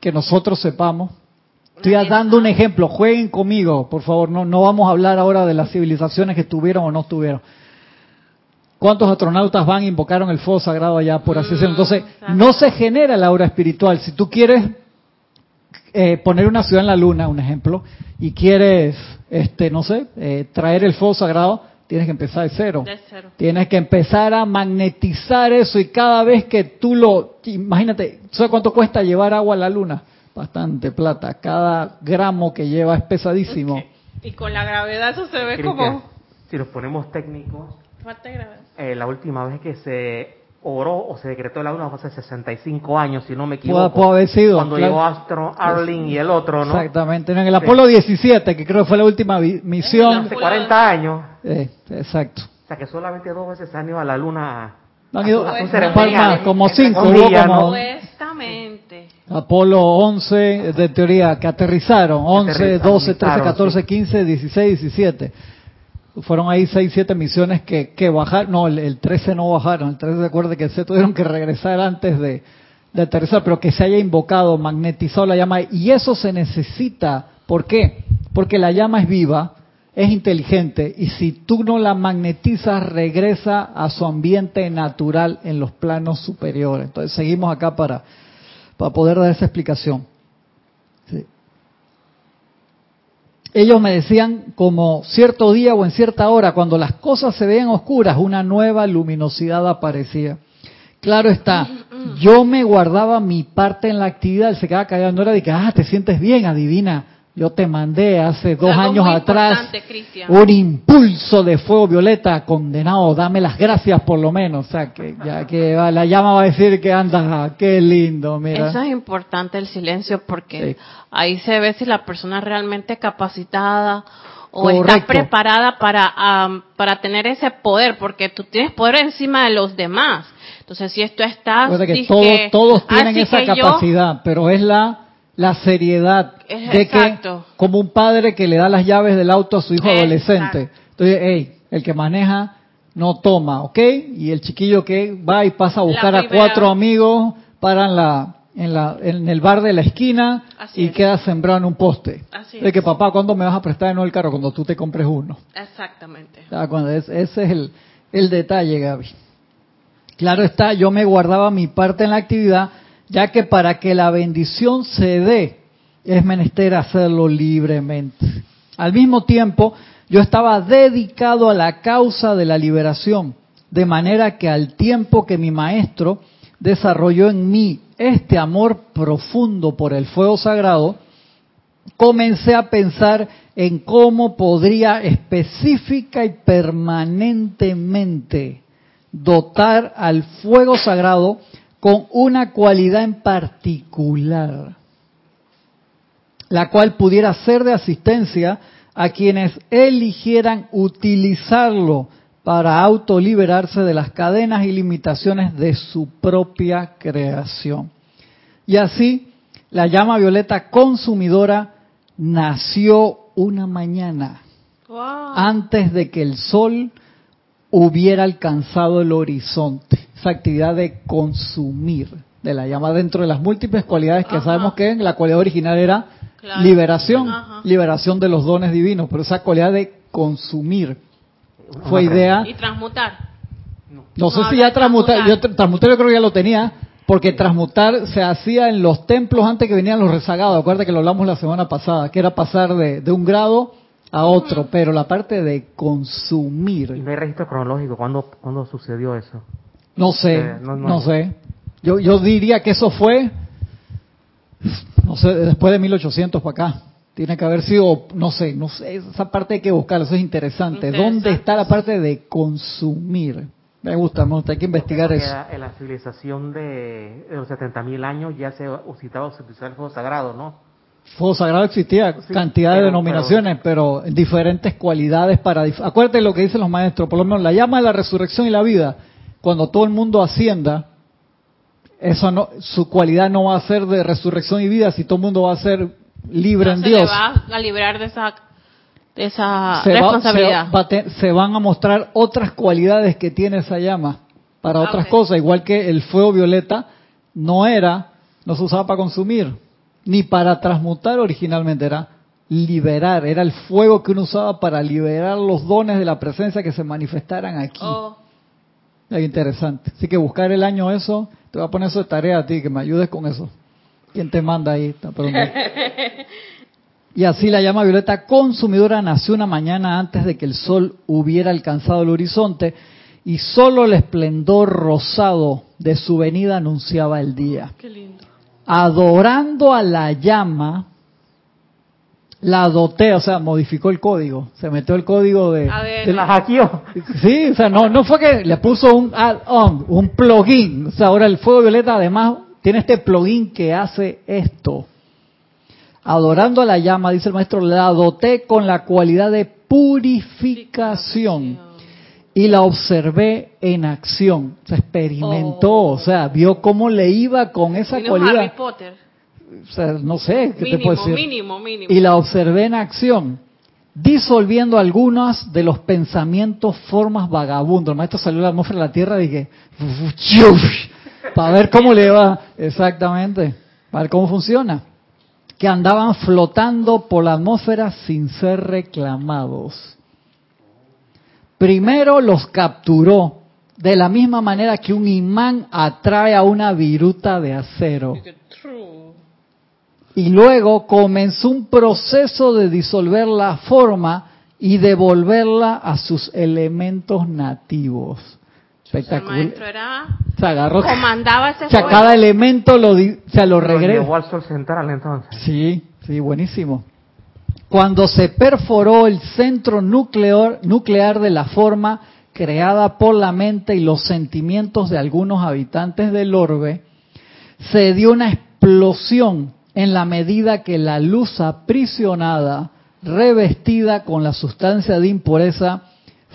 Que nosotros sepamos. Estoy dando un ejemplo, jueguen conmigo, por favor, no, no vamos a hablar ahora de las civilizaciones que estuvieron o no estuvieron. ¿Cuántos astronautas van e invocaron el fuego sagrado allá, por así decirlo? Entonces, no se genera la aura espiritual. Si tú quieres eh, poner una ciudad en la luna, un ejemplo, y quieres, este, no sé, eh, traer el fuego sagrado, tienes que empezar de cero. De cero. Tienes que empezar a magnetizar eso y cada vez que tú lo... Imagínate, ¿sabes cuánto cuesta llevar agua a la luna? Bastante plata. Cada gramo que lleva es pesadísimo. Y con la gravedad eso se ve Cristian, como... Si nos ponemos técnicos, Falta de gravedad. eh, la última vez que se oró o se decretó la luna fue hace 65 años, si no me equivoco. puede haber sido. Cuando claro. llegó Astro Arling y el otro, ¿no? Exactamente. En el Apolo 17, que creo que fue la última misión. Hace 40 años. Eh, exacto. O sea que solamente dos veces han ido a la luna. Han ido a su un ceremonia par más, en- como cinco, un hubo día, como- ¿no? Supuestamente. Apolo 11, de teoría, que aterrizaron. 11, Aterrizaron, 12, 13, aterrizaron, 14, sí. 15, 16, 17. Fueron ahí 6, 7 misiones que, que bajaron. No, el, el 13 no bajaron. El 13 se acuerda que se tuvieron que regresar antes de, de aterrizar, pero que se haya invocado, magnetizado la llama. Y eso se necesita. ¿Por qué? Porque la llama es viva, es inteligente, y si tú no la magnetizas, regresa a su ambiente natural en los planos superiores. Entonces seguimos acá para, para poder dar esa explicación. Sí. Ellos me decían como cierto día o en cierta hora, cuando las cosas se veían oscuras, una nueva luminosidad aparecía. Claro está, yo me guardaba mi parte en la actividad, él se quedaba callado, no era de que, ah, te sientes bien, adivina, yo te mandé hace dos Algo años atrás un impulso de fuego violeta, condenado, dame las gracias por lo menos, o sea, que ya que va- la llama va a decir que andas, ah, qué lindo, mira. Eso es importante el silencio porque Sí. ahí se ve si la persona es realmente capacitada o está preparada para, para tener ese poder, porque tú tienes poder encima de los demás. Entonces, si esto está... Recuerda que todos, todos tienen esa yo- capacidad, pero es la, la seriedad Es de exacto. que, como un padre que le da las llaves del auto a su hijo Exacto. adolescente. Entonces, hey, el que maneja no toma, ¿ok? Y el chiquillo que va y pasa a buscar a cuatro amigos, paran la, en, la, en el bar de la esquina Así y es. queda sembrado en un poste. Así de es. que papá, ¿cuándo me vas a prestar de nuevo el carro? Cuando tú te compres uno. Exactamente. ¿Te das cuenta? Es- ese es el, el detalle, Gaby. Claro está, yo me guardaba mi parte en la actividad, ya que para que la bendición se dé, es menester hacerlo libremente. Al mismo tiempo, yo estaba dedicado a la causa de la liberación, de manera que al tiempo que mi maestro desarrolló en mí este amor profundo por el fuego sagrado, comencé a pensar en cómo podría específica y permanentemente dotar al fuego sagrado con una cualidad en particular, la cual pudiera ser de asistencia a quienes eligieran utilizarlo para autoliberarse de las cadenas y limitaciones de su propia creación. Y así, la llama violeta consumidora nació una mañana Wow. antes de que el sol hubiera alcanzado el horizonte. Esa actividad de consumir de la llama dentro de las múltiples cualidades que Ajá. sabemos que la cualidad original era Claro. liberación, Ajá. liberación de los dones divinos, pero esa cualidad de consumir fue idea Y transmutar. no sé No, si ya transmutar, yo transmutar. tra- transmutar yo creo que ya lo tenía, porque transmutar se hacía en los templos antes que venían los rezagados, acuérdate que lo hablamos la semana pasada, que era pasar de, de un grado a otro, pero la parte de Y consumir, no hay registro cronológico. ¿Cuándo, cuándo sucedió eso? no sé, Eh, no, no, no. sé. Yo, yo diría que eso fue, no sé, después de 1800 para acá. Tiene que haber sido, no sé, no sé, esa parte hay que buscarla, eso es interesante. Interesante. ¿Dónde está la parte de consumir? Me gusta, me gusta, hay que investigar eso. En la civilización de, de los 70.000 años ya se usaba utilizar el fuego sagrado, ¿no? Fuego sagrado existía, Sí, cantidad de pero- denominaciones, pero, diferentes cualidades para... dif- Acuérdate lo que dicen los maestros, por lo menos la llama de la resurrección y la vida, cuando todo el mundo ascienda, eso no, su cualidad no va a ser de resurrección y vida, si todo el mundo va a ser libre No en se Dios. le va a liberar de esa, de esa se, va- responsabilidad. se va a te- se van a mostrar otras cualidades que tiene esa llama para Ah, otras cosas, igual que el fuego violeta no era, no se usaba para consumir, ni para transmutar originalmente, era liberar, era el fuego que uno usaba para liberar los dones de la presencia que se manifestaran aquí. Oh, Es interesante. Así que buscar el año eso, te voy a poner eso de tarea a ti, que me ayudes con eso. ¿Quién te manda ahí? *laughs* Y así la llama violeta consumidora nació una mañana antes de que el sol hubiera alcanzado el horizonte y solo el esplendor rosado de su venida anunciaba el día. Qué lindo. Adorando a la llama, la doté, o sea, modificó el código, se metió el código de... De La hackeó. *laughs* Sí, o sea, no, no fue que le puso un add-on, un plugin. O sea, ahora el fuego violeta además tiene este plugin que hace esto. Adorando a la llama, dice el maestro, la doté con la cualidad de purificación y la observé en acción. Se experimentó, Oh. o sea, vio cómo le iba con esa Vino Harry cualidad. Potter. O sea, no sé, ¿qué te puedo decir? mínimo, mínimo. y la observé en acción, disolviendo algunos de los pensamientos, formas vagabundos. El maestro salió a la atmósfera de la Tierra y dije, para ver cómo le va, exactamente, para ver cómo funciona. Que andaban flotando por la atmósfera sin ser reclamados. Primero los capturó, de la misma manera que un imán atrae a una viruta de acero. Y luego comenzó un proceso de disolver la forma y devolverla a sus elementos nativos. El Espectacular. maestro era... Se agarró. Comandaba ese O sea, cada elemento lo, se lo Lo regresa. llevó al sol central entonces. Sí, sí, buenísimo. Cuando se perforó el centro nuclear, nuclear de la forma creada por la mente y los sentimientos de algunos habitantes del orbe, se dio una explosión en la medida que la luz aprisionada, revestida con la sustancia de impureza,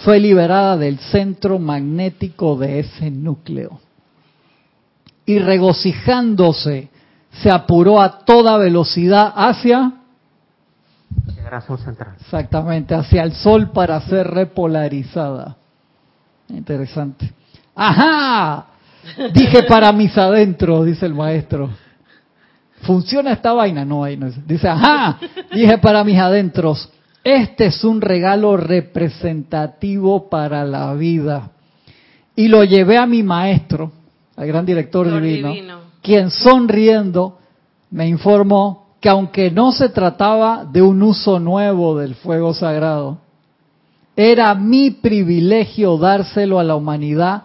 fue liberada del centro magnético de ese núcleo. Y regocijándose, se apuró a toda velocidad hacia, Llegar al sol central. exactamente, hacia el sol para ser repolarizada. Interesante. ¡Ajá! Dije para mis adentros, dice el maestro. ¿Funciona esta vaina? No, ahí no es. Dice, ajá, dije para mis adentros, este es un regalo representativo para la vida. Y lo llevé a mi maestro, al gran director Director divino, divino. quien sonriendo me informó que aunque no se trataba de un uso nuevo del fuego sagrado, era mi privilegio dárselo a la humanidad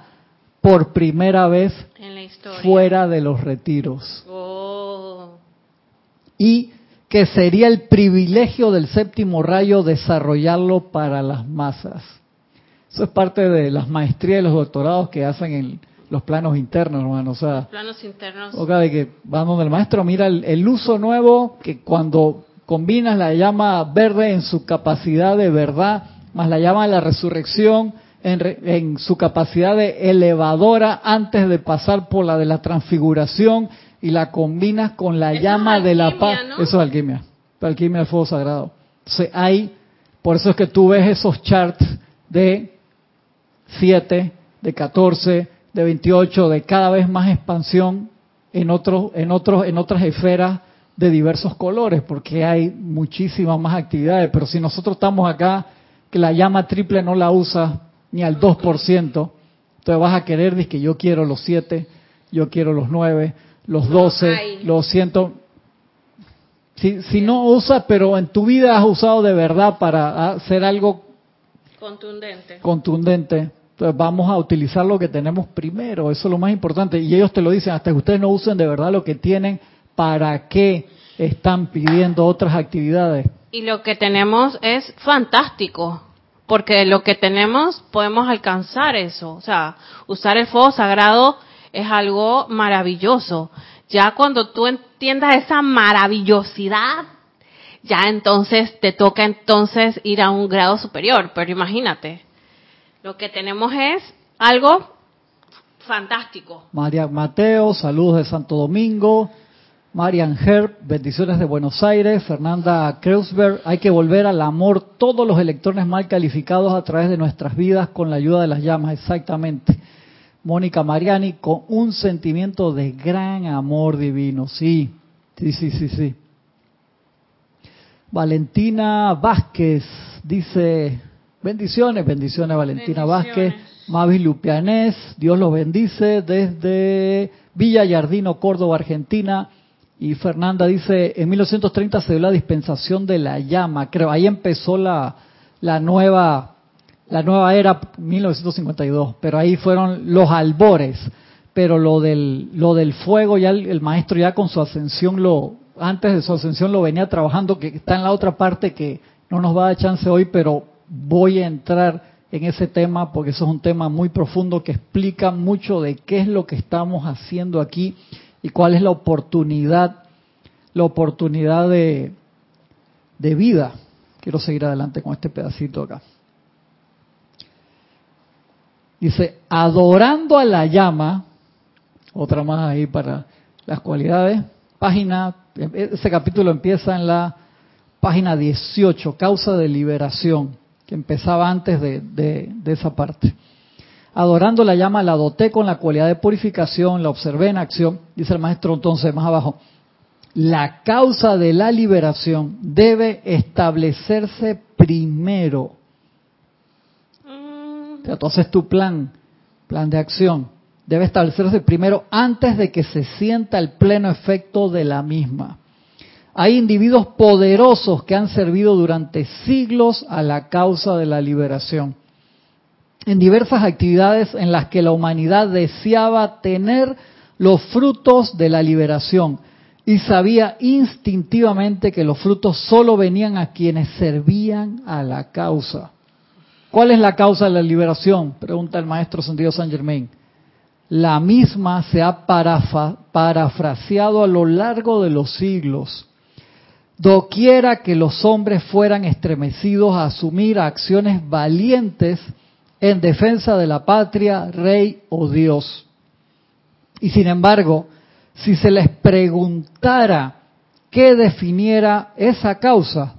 por primera vez En la historia. fuera de los retiros. Oh. Y que sería el privilegio del séptimo rayo desarrollarlo para las masas. Eso es parte de las maestrías y los doctorados que hacen en los planos internos, hermano. O sea, Planos internos. o de que van donde el maestro mira el, el uso nuevo que cuando combinas la llama verde en su capacidad de verdad, más la llama de la resurrección en, re- en su capacidad de elevadora antes de pasar por la de la transfiguración y la combinas con la Eso llama de la paz. ¿no? Eso es alquimia. Alquimia del fuego sagrado. Entonces hay, por eso es que tú ves esos charts de 7, de 14, de 28, de cada vez más expansión en otros, en otros, en otras esferas de diversos colores, porque hay muchísimas más actividades. Pero si nosotros estamos acá, que la llama triple no la usa ni al 2%, entonces vas a querer, decir que yo quiero los 7, yo quiero los 9, los No 12, hay. los 100. Si, si no usas, pero en tu vida has usado de verdad para hacer algo Contundente. contundente. Vamos a utilizar lo que tenemos primero, eso es lo más importante. Y ellos te lo dicen, hasta que ustedes no usen de verdad lo que tienen, ¿para qué están pidiendo otras actividades? Y lo que tenemos es fantástico, porque lo que tenemos podemos alcanzar eso. O sea, usar el fuego sagrado es algo maravilloso. Ya cuando tú entiendas esa maravillosidad, ya entonces te toca entonces ir a un grado superior. Pero imagínate, lo que tenemos es algo fantástico. María Mateo, saludos de Santo Domingo. Marian Herb, bendiciones de Buenos Aires. Fernanda Kreuzberg, hay que volver al amor todos los electrones mal calificados a través de nuestras vidas con la ayuda de las llamas, exactamente. Mónica Mariani, con un sentimiento de gran amor divino. Sí, sí, sí, sí, sí. Valentina Vázquez dice, bendiciones, bendiciones Valentina Bendiciones. Vázquez. Mavi Lupianés, Dios los bendice desde Villa Yardino, Córdoba, Argentina. Y Fernanda dice, en 1930 se dio la dispensación de la llama, creo, ahí empezó la, la nueva la nueva era 1952, pero ahí fueron los albores, pero lo del lo del fuego ya el, maestro ya con su ascensión lo antes de su ascensión lo venía trabajando que está en la otra parte que no nos va a dar chance hoy, pero voy a entrar en ese tema porque eso es un tema muy profundo que explica mucho de qué es lo que estamos haciendo aquí y cuál es la oportunidad, la oportunidad de, de vida. Quiero seguir adelante con este pedacito acá. Dice, adorando a la llama, otra más ahí para las cualidades, página, ese capítulo empieza en la página 18, causa de liberación, que empezaba antes de, esa parte. Adorando la llama, la doté con la cualidad de purificación, la observé en acción, dice el maestro entonces más abajo. La causa de la liberación debe establecerse primero. Mm. Entonces tu plan, plan de acción, debe establecerse primero antes de que se sienta el pleno efecto de la misma. Hay individuos poderosos que han servido durante siglos a la causa de la liberación en diversas actividades en las que la humanidad deseaba tener los frutos de la liberación y sabía instintivamente que los frutos solo venían a quienes servían a la causa. ¿Cuál es la causa de la liberación? Pregunta el maestro Sentido San Germain. La misma se ha parafraseado a lo largo de los siglos. Doquiera que los hombres fueran estremecidos a asumir acciones valientes en defensa de la patria, rey o Dios. Y sin embargo, si se les preguntara qué definiera esa causa,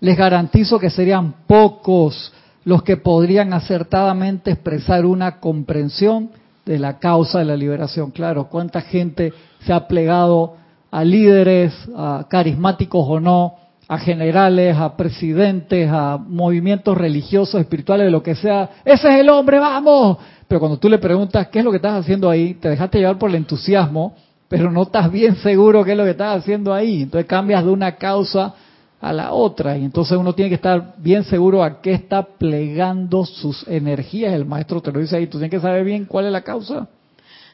les garantizo que serían pocos los que podrían acertadamente expresar una comprensión de la causa de la liberación. Claro, cuánta gente se ha plegado a líderes, a carismáticos o no, a generales, a presidentes, a movimientos religiosos, espirituales, lo que sea. Ese es el hombre, vamos. Pero cuando tú le preguntas qué es lo que estás haciendo ahí, te dejaste llevar por el entusiasmo, pero no estás bien seguro qué es lo que estás haciendo ahí. Entonces cambias de una causa a la otra y entonces uno tiene que estar bien seguro a qué está plegando sus energías. El maestro te lo dice ahí, tú tienes que saber bien cuál es la causa.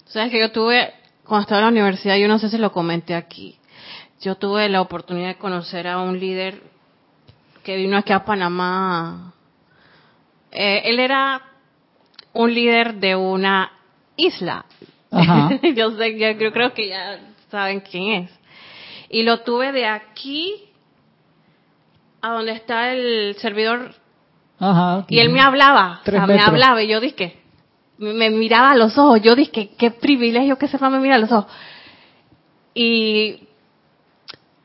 Sabes que yo tuve, cuando estaba en la universidad, yo no sé si lo comenté aquí, yo tuve la oportunidad de conocer a un líder que vino aquí a Panamá. Eh, él era un líder de una isla. *laughs* yo sé, yo creo que ya saben quién es. Y lo tuve de aquí a donde está el servidor. y él me hablaba, me hablaba y yo dije, me miraba a los ojos, yo dije, qué privilegio que sepa me mira a los ojos. Y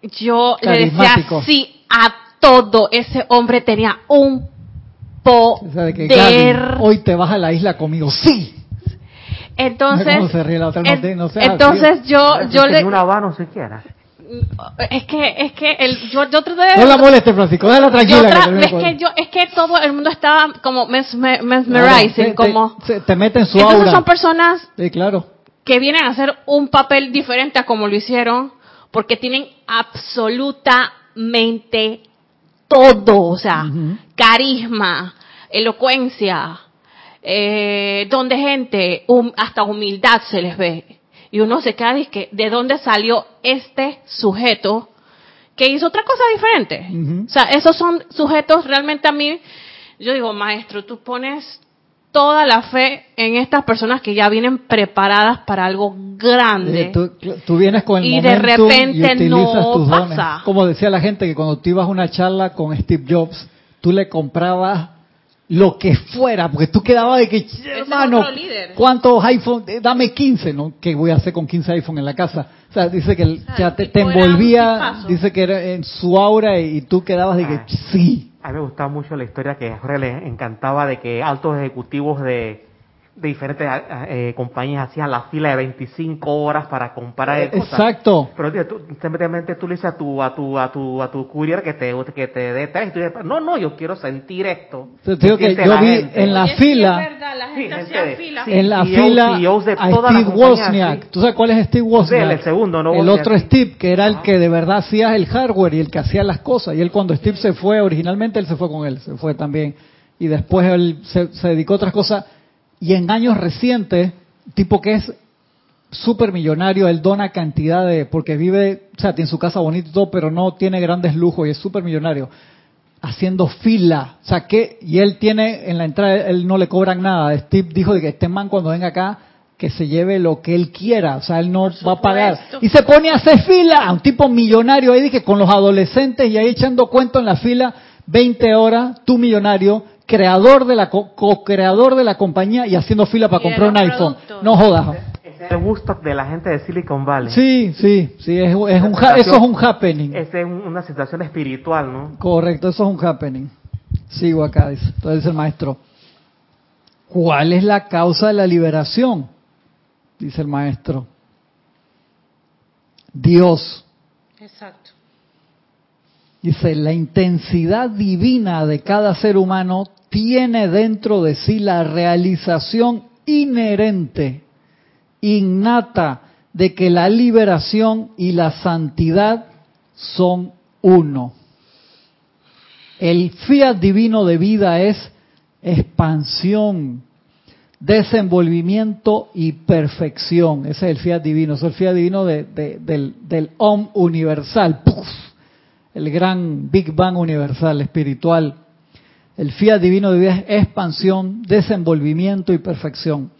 yo le decía sí a todo. Ese hombre tenía un poder. hoy te vas a la isla conmigo. Sí. Entonces, entonces yo, yo le. una habano siquiera. Es que, es que el, yo, yo traté de... No la moleste, Francisco, déjala tranquila. es, que yo, es que todo el mundo estaba como mesmerizing, como... Te, te, mete en su Entonces son personas... Sí, claro. Que vienen a hacer un papel diferente a como lo hicieron porque tienen absolutamente todo, o sea, carisma, elocuencia, eh, donde gente, hasta humildad se les ve. Y uno se queda que ¿de dónde salió este sujeto que hizo otra cosa diferente? O sea, esos son sujetos realmente a mí, yo digo, maestro, tú pones toda la fe en estas personas que ya vienen preparadas para algo grande. Eh, tú, vienes con el y de repente no pasa. Como decía la gente que cuando tú ibas a una charla con Steve Jobs, tú le comprabas lo que fuera, porque tú quedabas de que, hermano, ¿cuántos iPhones? Eh, dame 15, ¿no? ¿Qué voy a hacer con 15 iPhone en la casa? O sea, dice que te, envolvía, dice que era en su aura y tú quedabas de que, ah. sí, a mí me gustaba mucho la historia que a Jorge le encantaba de que altos ejecutivos de, de diferentes eh, compañías hacían la fila de 25 horas para comprar eh, cosas. Exacto. Pero tío, tú, simplemente tú le dices a tu a tu a tu a tu courier que te que te dé tres y tú no, no, yo quiero sentir esto. Te digo que yo vi en la fila es verdad, la gente hacía fila. en la fila a Steve Wozniak. ¿Tú sabes cuál es Steve Wozniak? el segundo, no El otro Steve que era el que de verdad hacía el hardware y el que hacía las cosas y él cuando Steve se fue originalmente él se fue con él, se fue también y después él se, se dedicó a otras cosas y en años recientes, tipo que es súper millonario, él dona cantidad de, porque vive, o sea, tiene su casa bonita y todo, pero no tiene grandes lujos y es súper millonario, haciendo fila, o sea, que, y él tiene, en la entrada, él no le cobran nada, Steve dijo de que este man cuando venga acá, que se lleve lo que él quiera, o sea, él no va a pagar. Y se pone a hacer fila, un tipo millonario ahí, dije, con los adolescentes y ahí echando cuento en la fila, 20 horas, tú millonario, creador de la co-creador de la compañía y haciendo fila para comprar un iPhone. No jodas. Es el gusto de la gente de Silicon Valley. Sí, sí, sí, es, un, eso es un happening. Es una situación espiritual, ¿no? Correcto, eso es un happening. Sigo acá, dice. Entonces el maestro. ¿Cuál es la causa de la liberación? Dice el maestro. Dios. Exacto. Dice, la intensidad divina de cada ser humano tiene dentro de sí la realización inherente, innata, de que la liberación y la santidad son uno. El fiat divino de vida es expansión, desenvolvimiento y perfección. Ese es el fiat divino, es el fiat divino del, del universal, el gran Big Bang universal, espiritual el fiat divino de vida es expansión, desenvolvimiento y perfección.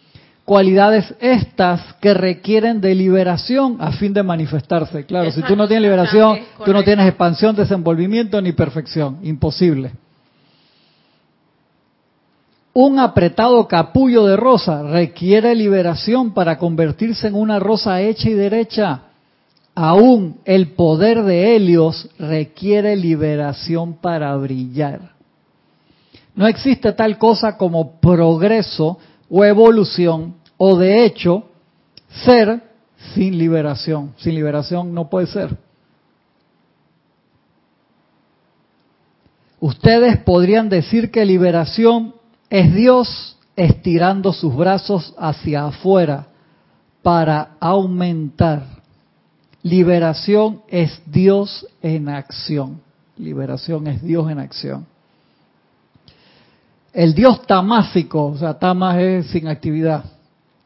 Cualidades estas que requieren de liberación a fin de manifestarse. Claro, si tú no tienes liberación, tú no tienes expansión, desenvolvimiento ni perfección. Imposible. Un apretado capullo de rosa requiere liberación para convertirse en una rosa hecha y derecha. Aún el poder de Helios requiere liberación para brillar. No existe tal cosa como progreso o evolución o de hecho ser sin liberación. Sin liberación no puede ser. Ustedes podrían decir que liberación es Dios estirando sus brazos hacia afuera para aumentar. Liberación es Dios en acción. Liberación es Dios en acción. El dios tamásico, o sea, tamas es sin actividad.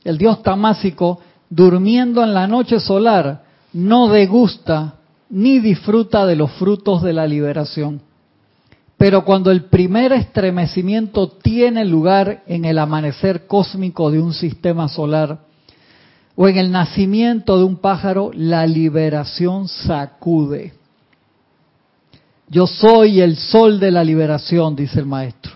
El dios tamásico, durmiendo en la noche solar, no degusta ni disfruta de los frutos de la liberación. Pero cuando el primer estremecimiento tiene lugar en el amanecer cósmico de un sistema solar o en el nacimiento de un pájaro, la liberación sacude. Yo soy el sol de la liberación, dice el maestro.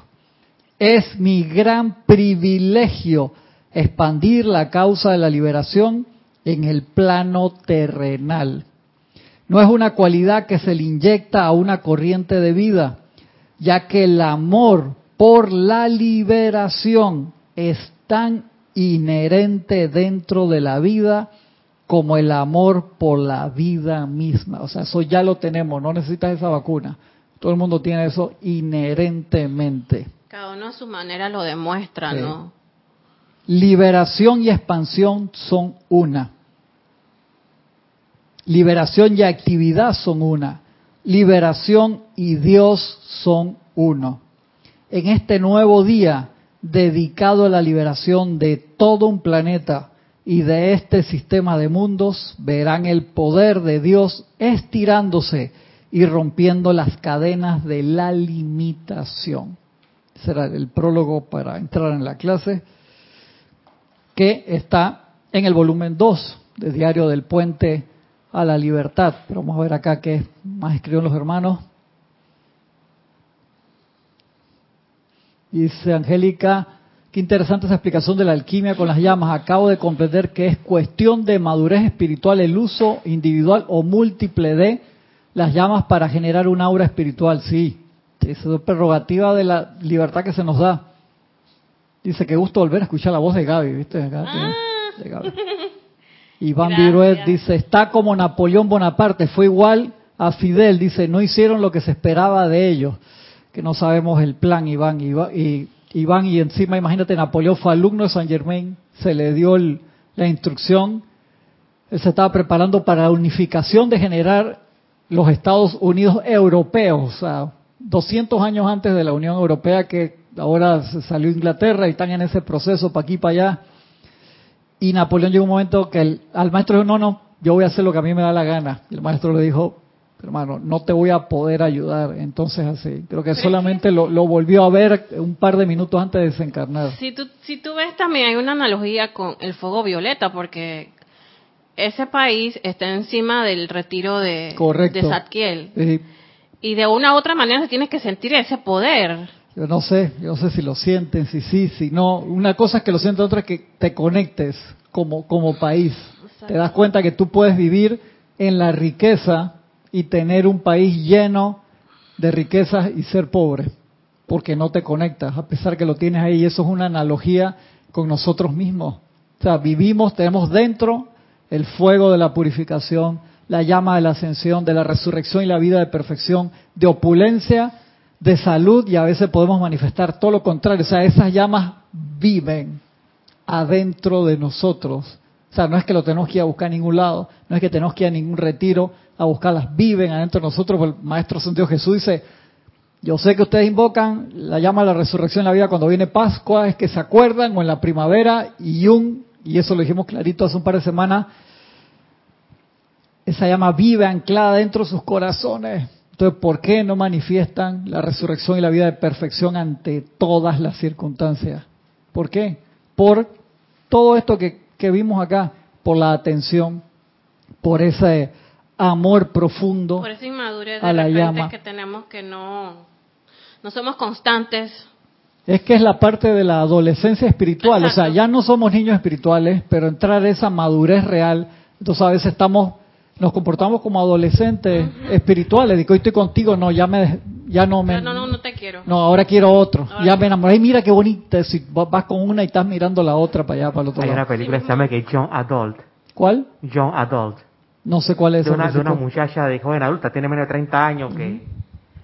Es mi gran privilegio expandir la causa de la liberación en el plano terrenal. No es una cualidad que se le inyecta a una corriente de vida, ya que el amor por la liberación es tan inherente dentro de la vida como el amor por la vida misma. O sea, eso ya lo tenemos, no necesitas esa vacuna. Todo el mundo tiene eso inherentemente. Cada uno a su manera lo demuestra, ¿no? Liberación y expansión son una. Liberación y actividad son una. Liberación y Dios son uno. En este nuevo día dedicado a la liberación de todo un planeta y de este sistema de mundos, verán el poder de Dios estirándose y rompiendo las cadenas de la limitación será el prólogo para entrar en la clase, que está en el volumen 2 de Diario del Puente a la Libertad. Pero vamos a ver acá qué más escribieron los hermanos. Dice Angélica, qué interesante esa explicación de la alquimia con las llamas. Acabo de comprender que es cuestión de madurez espiritual el uso individual o múltiple de las llamas para generar un aura espiritual. Sí, es prerrogativa de la libertad que se nos da. Dice que gusto volver a escuchar la voz de Gaby, ¿viste? Ah. de Gaby. *laughs* Iván. Viruet dice, está como Napoleón Bonaparte, fue igual a Fidel, dice, no hicieron lo que se esperaba de ellos, que no sabemos el plan, Iván. Iván y, y encima, imagínate, Napoleón fue alumno de San Germain, se le dio el- la instrucción, él se estaba preparando para la unificación de generar los Estados Unidos europeos, o sea, 200 años antes de la Unión Europea que ahora se salió Inglaterra y están en ese proceso para aquí para allá. Y Napoleón llegó un momento que el- al maestro dijo, no, no, yo voy a hacer lo que a mí me da la gana. Y el maestro le dijo, hermano, no te voy a poder ayudar. Entonces así, creo que solamente lo, lo volvió a ver un par de minutos antes de desencarnar. Si tú, si tú ves también hay una analogía con el fuego violeta, porque ese país está encima del retiro de, Correcto. de Zadkiel. Y Y de una u otra manera se tienes que sentir ese poder. yo no sé, yo no sé si lo sienten, si sí, si no. Una cosa es que lo sienten, otra es que te conectes como, como país. Te das cuenta que tú puedes vivir en la riqueza y tener un país lleno de riquezas y ser pobre, porque no te conectas, a pesar que lo tienes ahí. Y eso es una analogía con nosotros mismos. O sea, vivimos, tenemos dentro el fuego de la purificación, la llama de la ascensión, de la resurrección y la vida de perfección, de opulencia, de salud y a veces podemos manifestar todo lo contrario. O sea, esas llamas viven adentro de nosotros. O sea, no es que lo tenemos que ir a buscar a ningún lado, no es que tenemos que ir a ningún retiro a buscarlas, viven adentro de nosotros. El Maestro Santiago Jesús dice, yo sé que ustedes invocan la llama de la resurrección en la vida cuando viene Pascua, es que se acuerdan, o en la primavera, y un, y eso lo dijimos clarito hace un par de semanas, esa llama vive anclada dentro de sus corazones. Entonces, ¿por qué no manifiestan la resurrección y la vida de perfección ante todas las circunstancias? ¿Por qué? Por todo esto que, que vimos acá, por la atención, por ese amor profundo Por esa inmadurez de a la llama. que tenemos que no, no somos constantes. Es que es la parte de la adolescencia espiritual, o sea, ya no somos niños espirituales, pero entrar a esa madurez real, entonces a veces estamos, nos comportamos como adolescentes espirituales, digo, hoy estoy contigo, no, ya me, ya no me, No, no, no te quiero. no, ahora quiero otro, Ahora ya me enamoré, Ay, mira qué bonita, si va- vas con una y estás mirando la otra para allá, para el otro Hay una lado. película que se llama que John Adult. ¿Cuál? John Adult. No sé cuál es. De una, de una muchacha de joven adulta, tiene menos de 30 años, que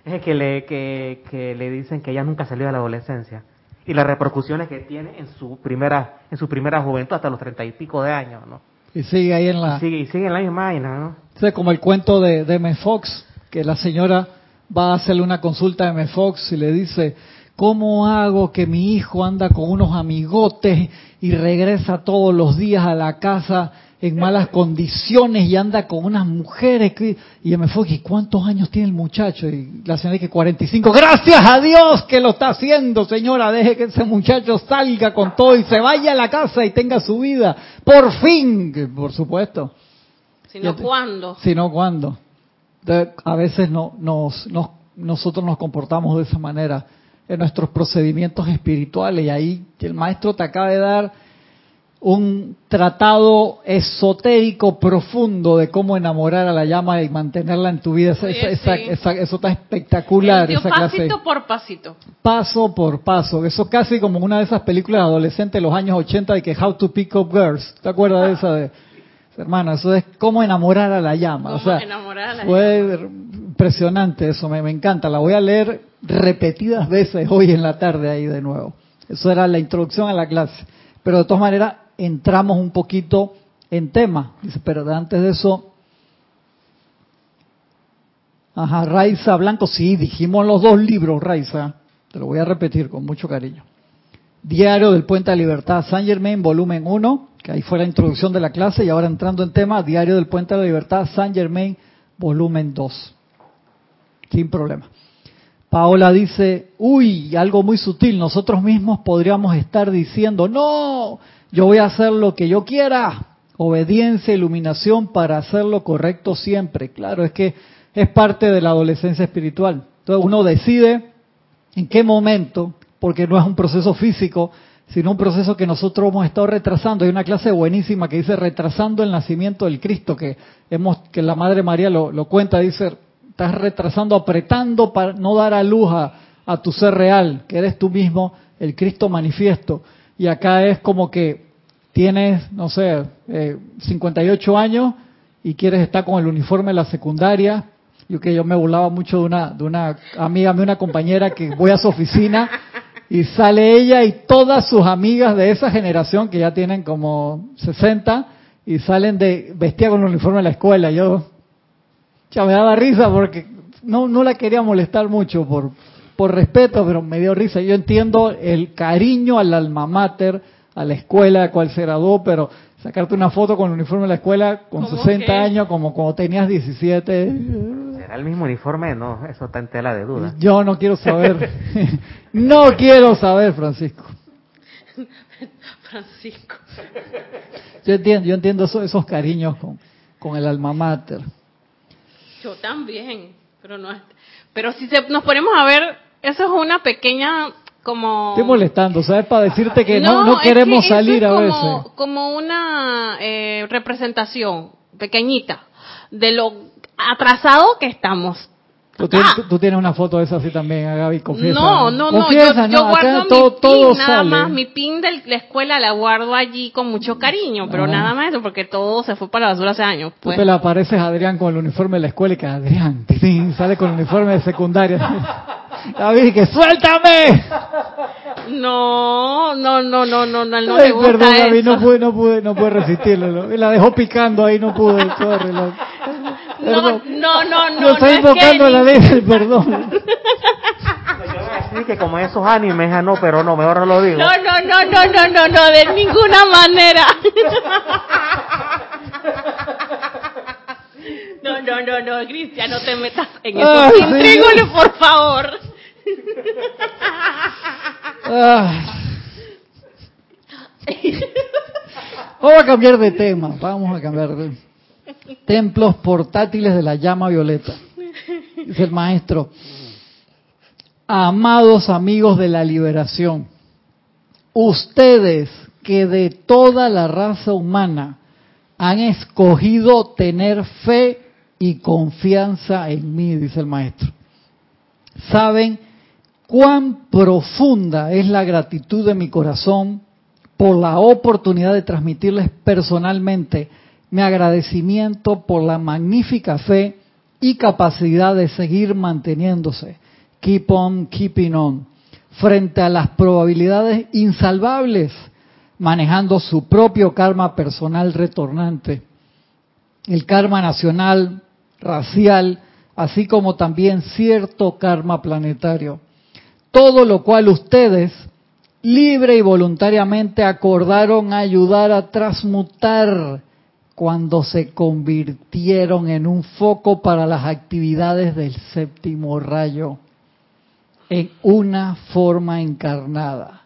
es el que le, que, que le dicen que ella nunca salió de la adolescencia. Y las repercusiones que tiene en su primera en su primera juventud hasta los treinta y pico de años, ¿no? Y sigue ahí en la... Y sigue, y sigue en la misma vaina, ¿no? Es como el cuento de, de M. Fox, que la señora va a hacerle una consulta a M. Fox y le dice, ¿cómo hago que mi hijo anda con unos amigotes y regresa todos los días a la casa en malas condiciones y anda con unas mujeres? que-?" Y M. Fox, ¿y cuántos años tiene el muchacho? Y la señora dice, 45. Gracias a Dios que lo está haciendo, señora. Deje que ese muchacho salga con todo y se vaya a la casa y tenga su vida. Por fin, que por supuesto Sino cuándo. sino cuando. A veces no, nos, nos- nosotros nos comportamos de esa manera en nuestros procedimientos espirituales y ahí el maestro te acaba de dar un tratado esotérico profundo de cómo enamorar a la llama y mantenerla en tu vida. Esa- Oye, esa- sí. esa- eso está espectacular, esa clase pasito por pasito. paso por paso. Eso casi como una de esas películas adolescentes de los años 80 de que How to Pick Up Girls. ¿Te acuerdas de esa? De, hermano, eso es cómo enamorar a la llama. O sea, enamorar a la fue impresionante eso, me, me encanta. La voy a leer repetidas veces hoy en la tarde ahí de nuevo. Eso era la introducción a la clase. Pero de todas maneras, entramos un poquito en tema. Dice, pero antes de eso, Ajá, Raiza Blanco, sí, dijimos los dos libros, Raiza. Te lo voy a repetir con mucho cariño. Diario del Puente de Libertad, San Germain, volumen 1, que ahí fue la introducción de la clase, y ahora entrando en tema, Diario del Puente de la Libertad, San Germain, volumen 2. Sin problema. Paola dice, uy, algo muy sutil, nosotros mismos podríamos estar diciendo, no, yo voy a hacer lo que yo quiera, obediencia, iluminación para hacer lo correcto siempre. Claro, es que es parte de la adolescencia espiritual. Entonces uno decide en qué momento, porque no es un proceso físico, sino un proceso que nosotros hemos estado retrasando. Hay una clase buenísima que dice retrasando el nacimiento del Cristo, que hemos, que la Madre María lo, cuenta, dice, estás retrasando, apretando para no dar a luz a, tu ser real, que eres tú mismo, el Cristo manifiesto. Y acá es como que tienes, no sé, eh, 58 años y quieres estar con el uniforme de la secundaria. Yo que yo me burlaba mucho de una, de una amiga de una compañera que voy a su oficina y sale ella y todas sus amigas de esa generación que ya tienen como 60 y salen de vestida con el uniforme de la escuela. Yo ya me daba risa porque no, no la quería molestar mucho por, por respeto, pero me dio risa. Yo entiendo el cariño al alma mater, a la escuela, a cual se graduó, pero sacarte una foto con el uniforme de la escuela con 60 años, como cuando tenías 17. ¿Será el mismo uniforme? No, eso está en tela de duda. Yo no quiero saber. *laughs* no quiero saber, Francisco. *laughs* Francisco. Yo entiendo, yo entiendo esos, esos cariños con, con el alma mater. Yo también, pero no pero si se, nos ponemos a ver, eso es una pequeña como Estoy molestando, ¿sabes? Para decirte que no, no, queremos que eso salir es a como, veces. Como una eh, representación pequeñita de lo atrasado que estamos. Tú tienes, tú- tienes una foto de esa así también, a Gaby, confiesa. No, no, no, Confiesa, yo, guardo todo, mi todo pin, nada sale. más, mi pin de la escuela la guardo allí con mucho cariño, pero Ah. nada más eso, porque todo se fue para la basura hace años. Tú Pues. te le apareces a Adrián con el uniforme de la escuela y que Adrián *laughs* tin, sale con el uniforme de secundaria. *laughs* Gaby, que suéltame. No, no, no, no, no, no, no Ay, le gusta perdón, Gaby, eso. no pude, no pude, no pude resistirlo. lo- La dejó picando ahí, no pude. *laughs* perdón. no, no, no. Yo estoy no es invocando que la ley del perdón. *laughs* Que como esos animes, ah, no, pero no, mejor no lo digo. No, no, no, no, no, no, no, de ninguna manera. *laughs* No, no, no, no, Cristian, no te metas en eso. Intríngulo, por favor. Ah. *laughs* Vamos a cambiar de tema, vamos a cambiar de templos portátiles de la llama violeta. Dice el maestro, amados amigos de la liberación, ustedes que de toda la raza humana han escogido tener fe y confianza en mí, dice el maestro. Saben cuán profunda es la gratitud de mi corazón por la oportunidad de transmitirles personalmente mi agradecimiento por la magnífica fe y capacidad de seguir manteniéndose. Keep on, keeping on. Frente a las probabilidades insalvables, manejando su propio karma personal retornante. El karma nacional, racial, así como también cierto karma planetario. Todo lo cual ustedes, libre y voluntariamente, acordaron ayudar a transmutar cuando se convirtieron en un foco para las actividades del séptimo rayo en una forma encarnada.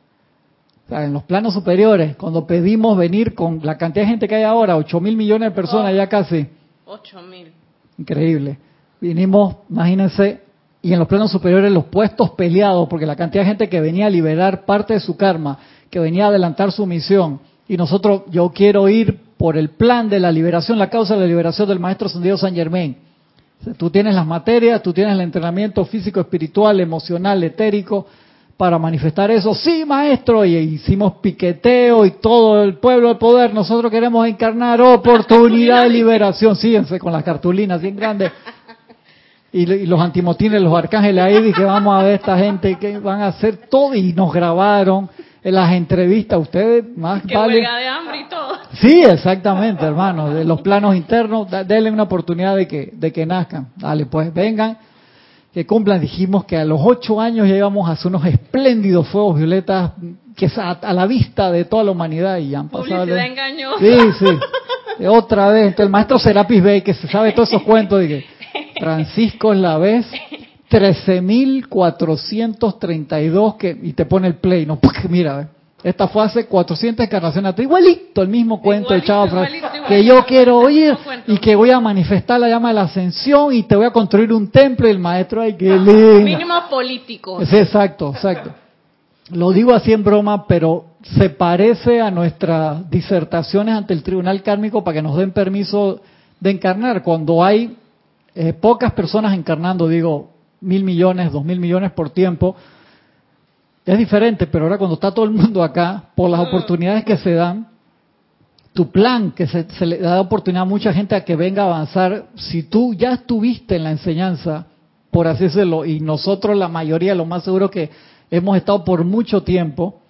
O sea, en los planos superiores, cuando pedimos venir con la cantidad de gente que hay ahora, 8 mil millones de personas ya casi, Ocho mil. increíble. Vinimos, imagínense, y en los planos superiores los puestos peleados, porque la cantidad de gente que venía a liberar parte de su karma, que venía a adelantar su misión, y nosotros, yo quiero ir por el plan de la liberación, la causa de la liberación del Maestro Ascendido San sea, Tú tienes las materias, tú tienes el entrenamiento físico, espiritual, emocional, etérico, para manifestar eso. Sí, maestro, y hicimos piqueteo y todo el pueblo del poder. Nosotros queremos encarnar oportunidad de liberación. Síguense con las cartulinas bien grandes. Y, y los antimotines, los arcángeles ahí, dije, vamos a ver esta gente que van a hacer todo. Y nos grabaron en las entrevistas. Ustedes más Que vale. huelga de hambre y todo. Sí, exactamente, hermano. De los planos internos, denle una oportunidad de que, de que nazcan. Dale, pues vengan, que cumplan. Dijimos que a los ocho años ya íbamos a hacer unos espléndidos fuegos violetas que es a, a la vista de toda la humanidad y ya han pasado. Publicidad engañosa. Sí, sí. Otra vez. Entonces, el maestro Serapis Bey, que se sabe todos esos cuentos, de que *laughs* Francisco es la vez 13.432 que y te pone el play, no, mira, ve. esta fue hace 400 encarnaciones atrás, igualito el mismo cuento Igualito, echado Fran- igualito, igualito. que yo quiero oír y que voy a manifestar la llama de la ascensión y te voy a construir un templo y el maestro, ay, lindo. Mínimo político. Sí, exacto, exacto. Lo digo así en broma, pero se parece a nuestras disertaciones ante el tribunal kármico para que nos den permiso de encarnar. Cuando hay eh, pocas personas encarnando, digo, mil millones, dos mil millones por tiempo, es diferente, pero ahora cuando está todo el mundo acá, por las oportunidades que se dan, tu plan, que se, se le da oportunidad a mucha gente a que venga a avanzar, si tú ya estuviste en la enseñanza, por así decirlo, y nosotros la mayoría, lo más seguro que hemos estado por mucho tiempo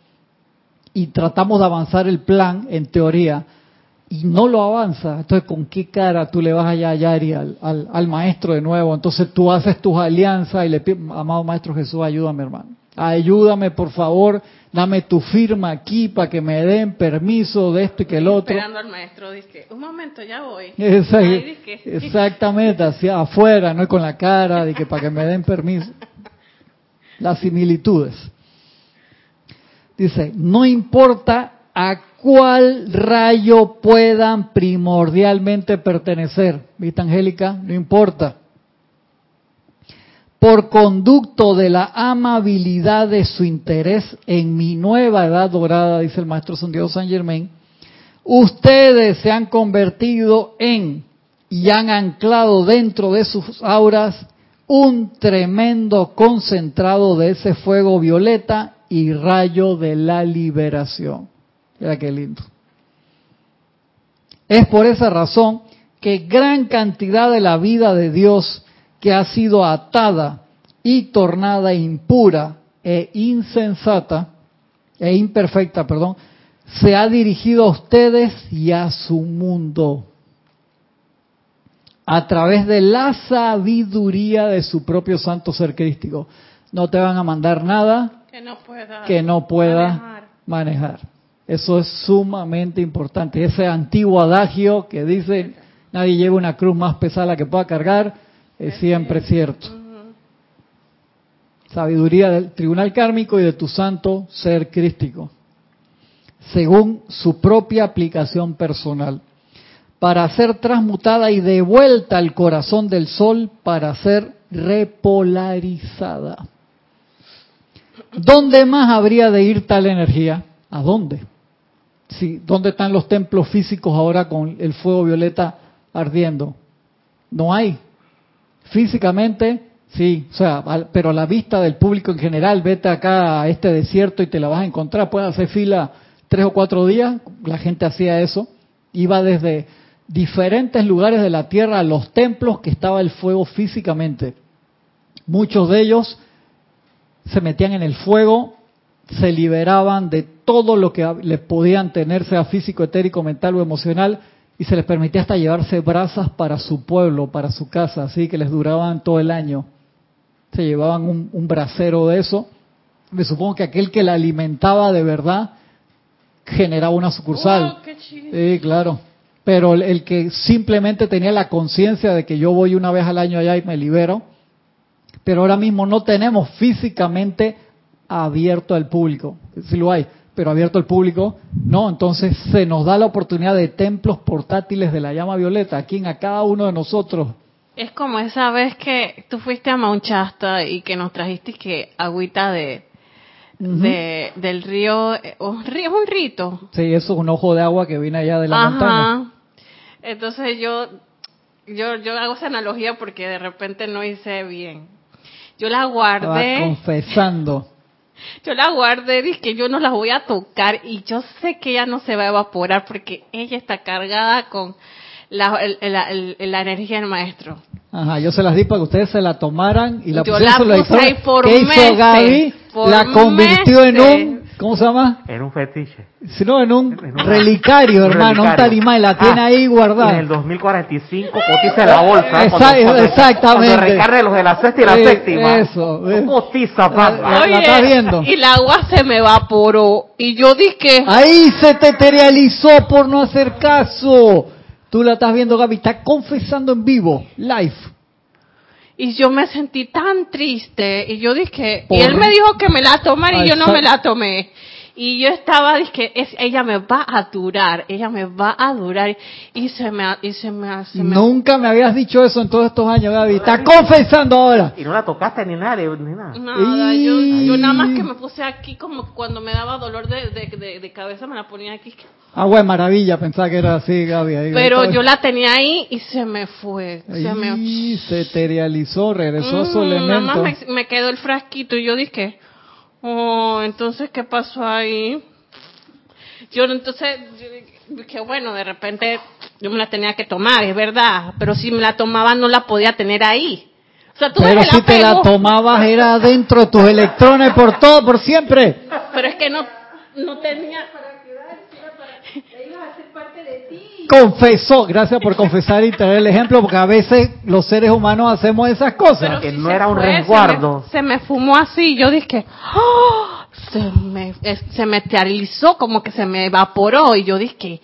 y tratamos de avanzar el plan en teoría y no lo avanza, entonces con qué cara tú le vas allá a Yari al, al, al maestro de nuevo, entonces tú haces tus alianzas y le pides, amado maestro Jesús, ayúdame hermano, ayúdame por favor, dame tu firma aquí para que me den permiso de esto y que el otro. Esperando al maestro, dice, un momento, ya voy. *laughs* Exact- exactamente, hacia afuera, no con la cara, de que para que me den permiso. Las similitudes. Dice, no importa a cuál rayo puedan primordialmente pertenecer. ¿Viste, Angélica? No importa. Por conducto de la amabilidad de su interés en mi nueva edad dorada, dice el maestro Santiago San Germain, ustedes se han convertido en y han anclado dentro de sus auras un tremendo concentrado de ese fuego violeta y rayo de la liberación. Mira qué lindo. Es por esa razón que gran cantidad de la vida de Dios que ha sido atada y tornada impura e insensata e imperfecta, perdón, se ha dirigido a ustedes y a su mundo a través de la sabiduría de su propio santo ser crístico. No te van a mandar nada Que no pueda. que no pueda manejar. manejar. Eso es sumamente importante. Ese antiguo adagio que dice nadie lleva una cruz más pesada que pueda cargar es siempre cierto. Sabiduría del tribunal kármico y de tu santo ser crístico, según su propia aplicación personal, para ser transmutada y devuelta al corazón del sol para ser repolarizada. ¿Dónde más habría de ir tal energía? ¿A dónde? Sí, ¿Dónde están los templos físicos ahora con el fuego violeta ardiendo? No hay. Físicamente, sí, o sea, pero a la vista del público en general, vete acá a este desierto y te la vas a encontrar. Puedes hacer fila tres o cuatro días, la gente hacía eso. Iba desde diferentes lugares de la tierra a los templos que estaba el fuego físicamente. Muchos de ellos se metían en el fuego, se liberaban de todo lo que les podían tener, sea físico, etérico, mental o emocional, y se les permitía hasta llevarse brasas para su pueblo, para su casa, así que les duraban todo el año. Se llevaban un, un brasero de eso. Me supongo que aquel que la alimentaba de verdad generaba una sucursal. Oh, qué chido. Sí, claro. Pero el, el que simplemente tenía la conciencia de que yo voy una vez al año allá y me libero, pero ahora mismo no tenemos físicamente abierto al público. Sí lo hay, pero abierto al público, no. Entonces se nos da la oportunidad de templos portátiles de la llama violeta, aquí en a cada uno de nosotros. Es como esa vez que tú fuiste a Mount Shasta y que nos trajiste que agüita de, de del río, eh, un río, un rito. Sí, eso es un ojo de agua que viene allá de la montaña. Entonces yo, yo, yo hago esa analogía porque de repente no hice bien. Yo la guardé, confesando. Yo la guardé, dije que yo no la voy a tocar y yo sé que ella no se va a evaporar porque ella está cargada con la, el- el- el- la energía del maestro. Ajá, yo se las di para que ustedes se la tomaran y la Yo pusieron la puse ahí por ¿Qué hizo meses, Gaby? por La convirtió en un, ¿cómo se llama? Era un fetiche. Sino en un En una- relicario, un hermano, un relicario. talimán, y la tiene Ah, ahí En el guardada. 2045 cotiza en la bolsa. ¿eh? Exact- Cuando- cuando- exactamente. Cuando recargue los de la sexta y la séptima. eso, ¿ves? Cotiza, papá. La- la estás viendo. y el agua se me evaporó y yo dije, Ahí se te materializó por no hacer caso. Tú la estás viendo, Gaby, está confesando en vivo, live. Y yo me sentí tan triste y yo dije, Por- y él me dijo que me la tomara y yo no me la tomé. Y yo estaba, dije, es, ella me va a durar, ella me va a durar. Y se me, y se me, se me Nunca me habías dicho eso en todos estos años, Gaby. Está confesando ahora. Y no la tocaste ni nada, ni nada. Nada, yo, Y- yo nada más que me puse aquí como cuando me daba dolor de, de, de- de cabeza me la ponía aquí. Agua de maravilla, pensaba que era así, Gaby. ahí. Pero yo la tenía ahí y se me fue. Se me... Se materializó, regresó a su Mm, Nada elemento. más me, me quedó el frasquito y yo dije, Oh, entonces, ¿qué pasó ahí? Yo entonces, que bueno, de repente yo me la tenía que tomar, es verdad, pero si me la tomaba no la podía tener ahí. O sea, tú pero si te la tomabas era adentro de tus electrones por todo, por siempre. Pero es que no, no tenía confesó, gracias por confesar y traer el ejemplo, porque a veces los seres humanos hacemos esas cosas. que no era un resguardo. Se me, fumó así, yo dije, ¡Oh! se me se materializó, como que se me evaporó, y yo dije,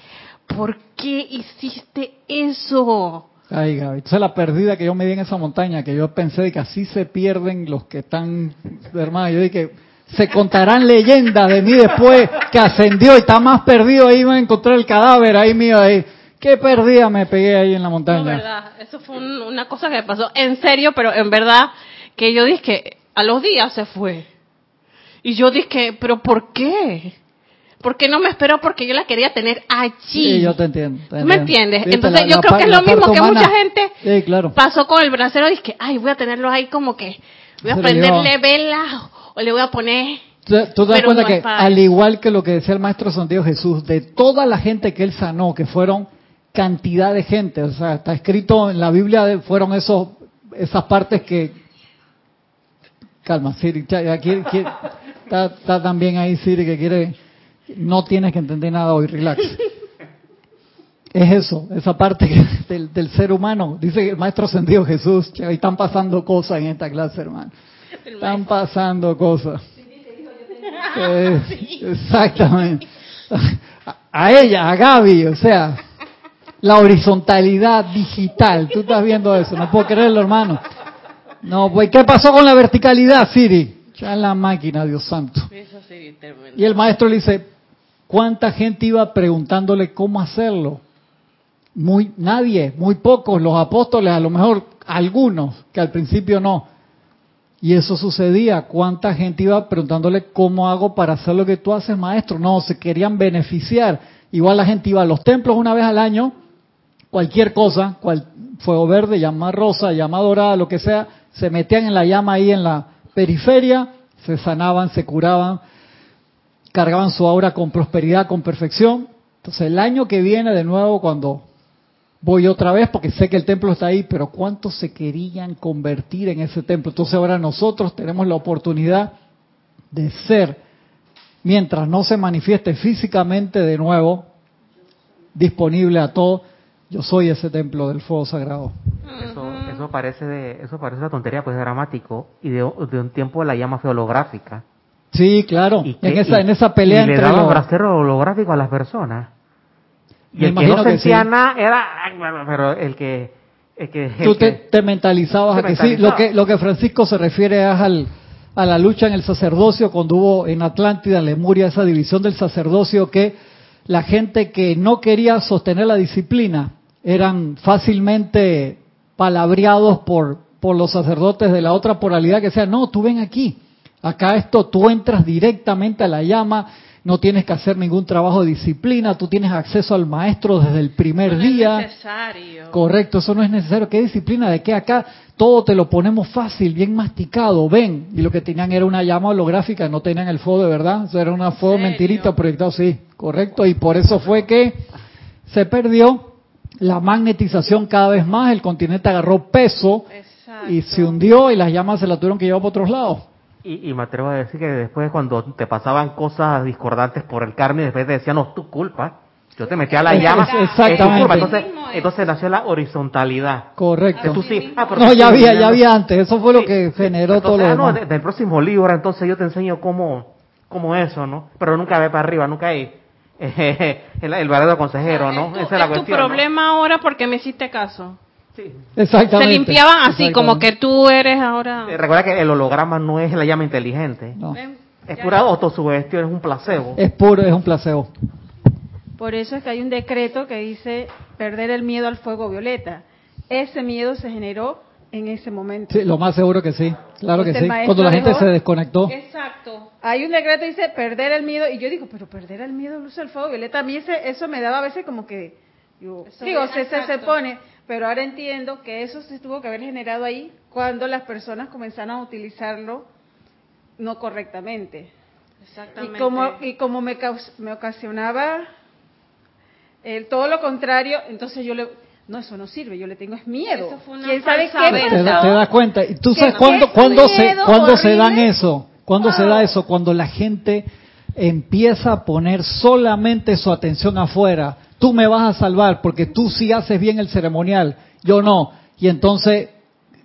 ¿por qué hiciste eso? Ay, Gaby, esa es la perdida que yo me di en esa montaña, que yo pensé de que así se pierden los que están, hermano, yo dije, se contarán leyendas de mí después que ascendió y está más perdido ahí, me encontré el cadáver ahí mío ahí. Qué perdida me pegué ahí en la montaña. No, verdad, eso fue una cosa que pasó en serio, pero en verdad que yo dije que a los días se fue. Y yo dije, pero ¿por qué? ¿Por qué no me esperó? Porque yo la quería tener allí. Sí, yo te entiendo. ¿Me entiendes? Entonces yo creo que es lo mismo que mucha gente pasó con el bracero. Dije, ay, voy a tenerlo ahí como que voy a prenderle vela o le voy a poner... Tú te das cuenta que, al igual que lo que decía el Maestro Santiago Jesús, de toda la gente que él sanó, que fueron cantidad de gente, o sea, está escrito en la Biblia, fueron esos esas partes que... Calma, Siri, aquí, está, está también ahí Siri que quiere... No tienes que entender nada hoy, relax. Es eso, esa parte *laughs* del, del, ser humano. Dice el Maestro Ascendido Jesús, que ahí están pasando cosas en esta clase, hermano. *laughs* Están pasando cosas. *laughs* Exactamente. A ella, a Gaby, o sea, la horizontalidad digital. Tú estás viendo eso, no puedo creerlo, hermano. No, pues, ¿qué pasó con la verticalidad, Siri? Ya en la máquina, Dios santo. Y el maestro le dice, ¿cuánta gente iba preguntándole cómo hacerlo? Muy, nadie, muy pocos, los apóstoles, a lo mejor algunos, que al principio no. Y eso sucedía. ¿Cuánta gente iba preguntándole cómo hago para hacer lo que tú haces, maestro? No, se querían beneficiar. Igual la gente iba a los templos una vez al año, cualquier cosa, cual, fuego verde, llama rosa, llama dorada, lo que sea, se metían en la llama ahí en la periferia, se sanaban, se curaban, cargaban su aura con prosperidad, con perfección. Entonces el año que viene de nuevo, cuando voy otra vez porque sé que el templo está ahí, pero ¿cuántos se querían convertir en ese templo? Entonces ahora nosotros tenemos la oportunidad de ser, mientras no se manifieste físicamente de nuevo, disponible a todo. Yo soy ese templo del fuego sagrado. Eso, eso parece de, eso parece una tontería, pues dramático y de, un tiempo la llama holográfica. Sí, claro. en esa, en esa pelea y le daba los... holográfico a las personas. Y el que no sentía nada era, pero el que... El que Tú te, mentalizabas a que sí. Lo que, lo que Francisco se refiere es al, a la lucha en el sacerdocio cuando hubo en Atlántida, en Lemuria, esa división del sacerdocio que la gente que no quería sostener la disciplina eran fácilmente palabreados por, por los sacerdotes de la otra poralidad que decían, no, tú ven aquí, acá esto, tú entras directamente a la llama, no tienes que hacer ningún trabajo de disciplina, tú tienes acceso al maestro desde el primer día. Es necesario. Correcto, eso no es necesario. ¿Qué disciplina? ¿De qué acá? Todo te lo ponemos fácil, bien masticado, ven. Y lo que tenían era una llama holográfica, no tenían el fuego de verdad, eso era una fuego mentirita proyectado, sí, correcto. Y por eso fue que se perdió la magnetización cada vez más, el continente agarró peso y se hundió y las llamas se la tuvieron que llevar por otros lados. Y, me atrevo a decir que después cuando te pasaban cosas discordantes por el karma y después te decían, no, tu culpa, yo te metía a la llama, exactamente. Entonces, entonces nació la horizontalidad. Correcto. Ah, no, ya había, ya había antes, eso fue lo que generó todo lo ah, no, del próximo libro, entonces yo te enseño cómo, cómo eso, ¿no? Pero nunca ve para arriba, nunca hay *laughs* el, el verdadero consejero, ¿no? Esa es la cuestión. tu problema ahora porque me hiciste caso. Sí. Exactamente. Se limpiaban así, como que tú eres ahora. Eh, recuerda que el holograma no es la llama inteligente. No. Es pura autosugestión, es un placebo. Es puro, es un placebo. Por eso es que hay un decreto que dice perder el miedo al fuego violeta. Ese miedo se generó en ese momento. Sí, lo más seguro que sí. Claro que sí. Cuando la gente se desconectó. Exacto. Hay un decreto que dice perder el miedo y yo digo, pero perder el miedo luz del fuego violeta. A mí ese, eso me daba a veces como que, digo, se, se pone pero ahora entiendo que eso se tuvo que haber generado ahí cuando las personas comenzaron a utilizarlo no correctamente. Exactamente. Y como, y como me, me ocasionaba el, todo lo contrario, entonces yo le, no, eso no sirve, yo le tengo es miedo. Eso fue una ¿Quién sabe qué? Te, te das cuenta. ¿Y tú ¿Qué- sabes cuándo, cuándo se, cuándo se dan eso? ¿Cuándo se da eso? Cuando la gente empieza a poner solamente su atención afuera. Tú me vas a salvar porque tú sí haces bien el ceremonial, yo no. Y entonces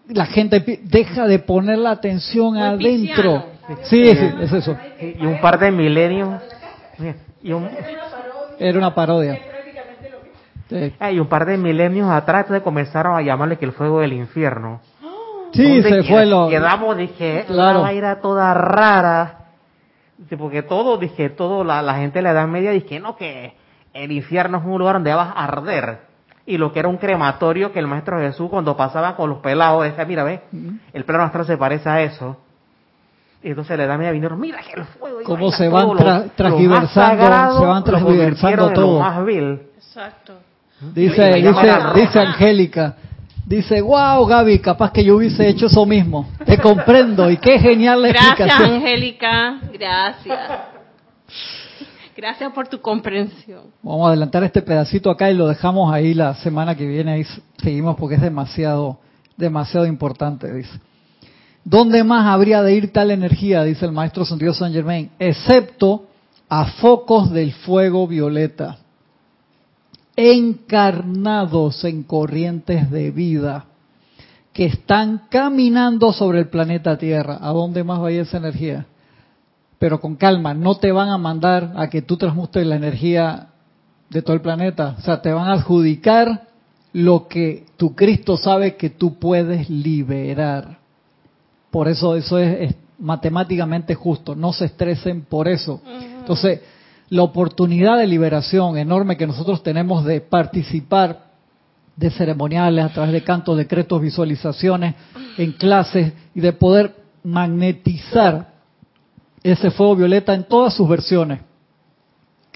la gente deja de poner la atención Muy adentro. pisciano. Sí, sí, es eso. Y un par de milenios. Y un, Era una parodia. Sí, ah, y un par de milenios atrás entonces comenzaron a llamarle que el fuego del infierno. Sí, Donde se qued- fue lo... Quedamos, dije, Claro. una vaina toda rara. Porque todo, dije, todo, la, la gente de la Edad Media, dije, no, que el infierno es un lugar donde vas a arder. Y lo que era un crematorio que el Maestro Jesús cuando pasaba con los pelados, decía, mira, ve, el plano astral se parece a eso. Y entonces la Edad Media vinieron, mira que el fuego. Cómo se van lo- tra- lo más transgiversando, sagrado, se van lo todo. más vil. Exacto. Dice, dice, dice. Angélica, dice, wow Gaby, capaz que yo hubiese hecho eso mismo. Te comprendo y qué genial la Gracias, explicación. Angélica. Gracias. *laughs* Gracias por tu comprensión. Vamos a adelantar este pedacito acá y lo dejamos ahí la semana que viene. Ahí seguimos porque es demasiado, demasiado importante, dice. ¿Dónde más habría de ir tal energía? Dice el maestro Santiago San Germain, excepto a focos del fuego violeta, encarnados en corrientes de vida, que están caminando sobre el planeta Tierra. ¿A dónde más va a esa energía? Pero con calma, no te van a mandar a que tú transmutes la energía de todo el planeta. O sea, te van a adjudicar lo que tu Cristo sabe que tú puedes liberar. Por eso eso es, es matemáticamente justo. No se estresen por eso. Entonces, la oportunidad de liberación enorme que nosotros tenemos de participar de ceremoniales a través de cantos, decretos, visualizaciones, en clases y de poder magnetizar ese fuego violeta en todas sus versiones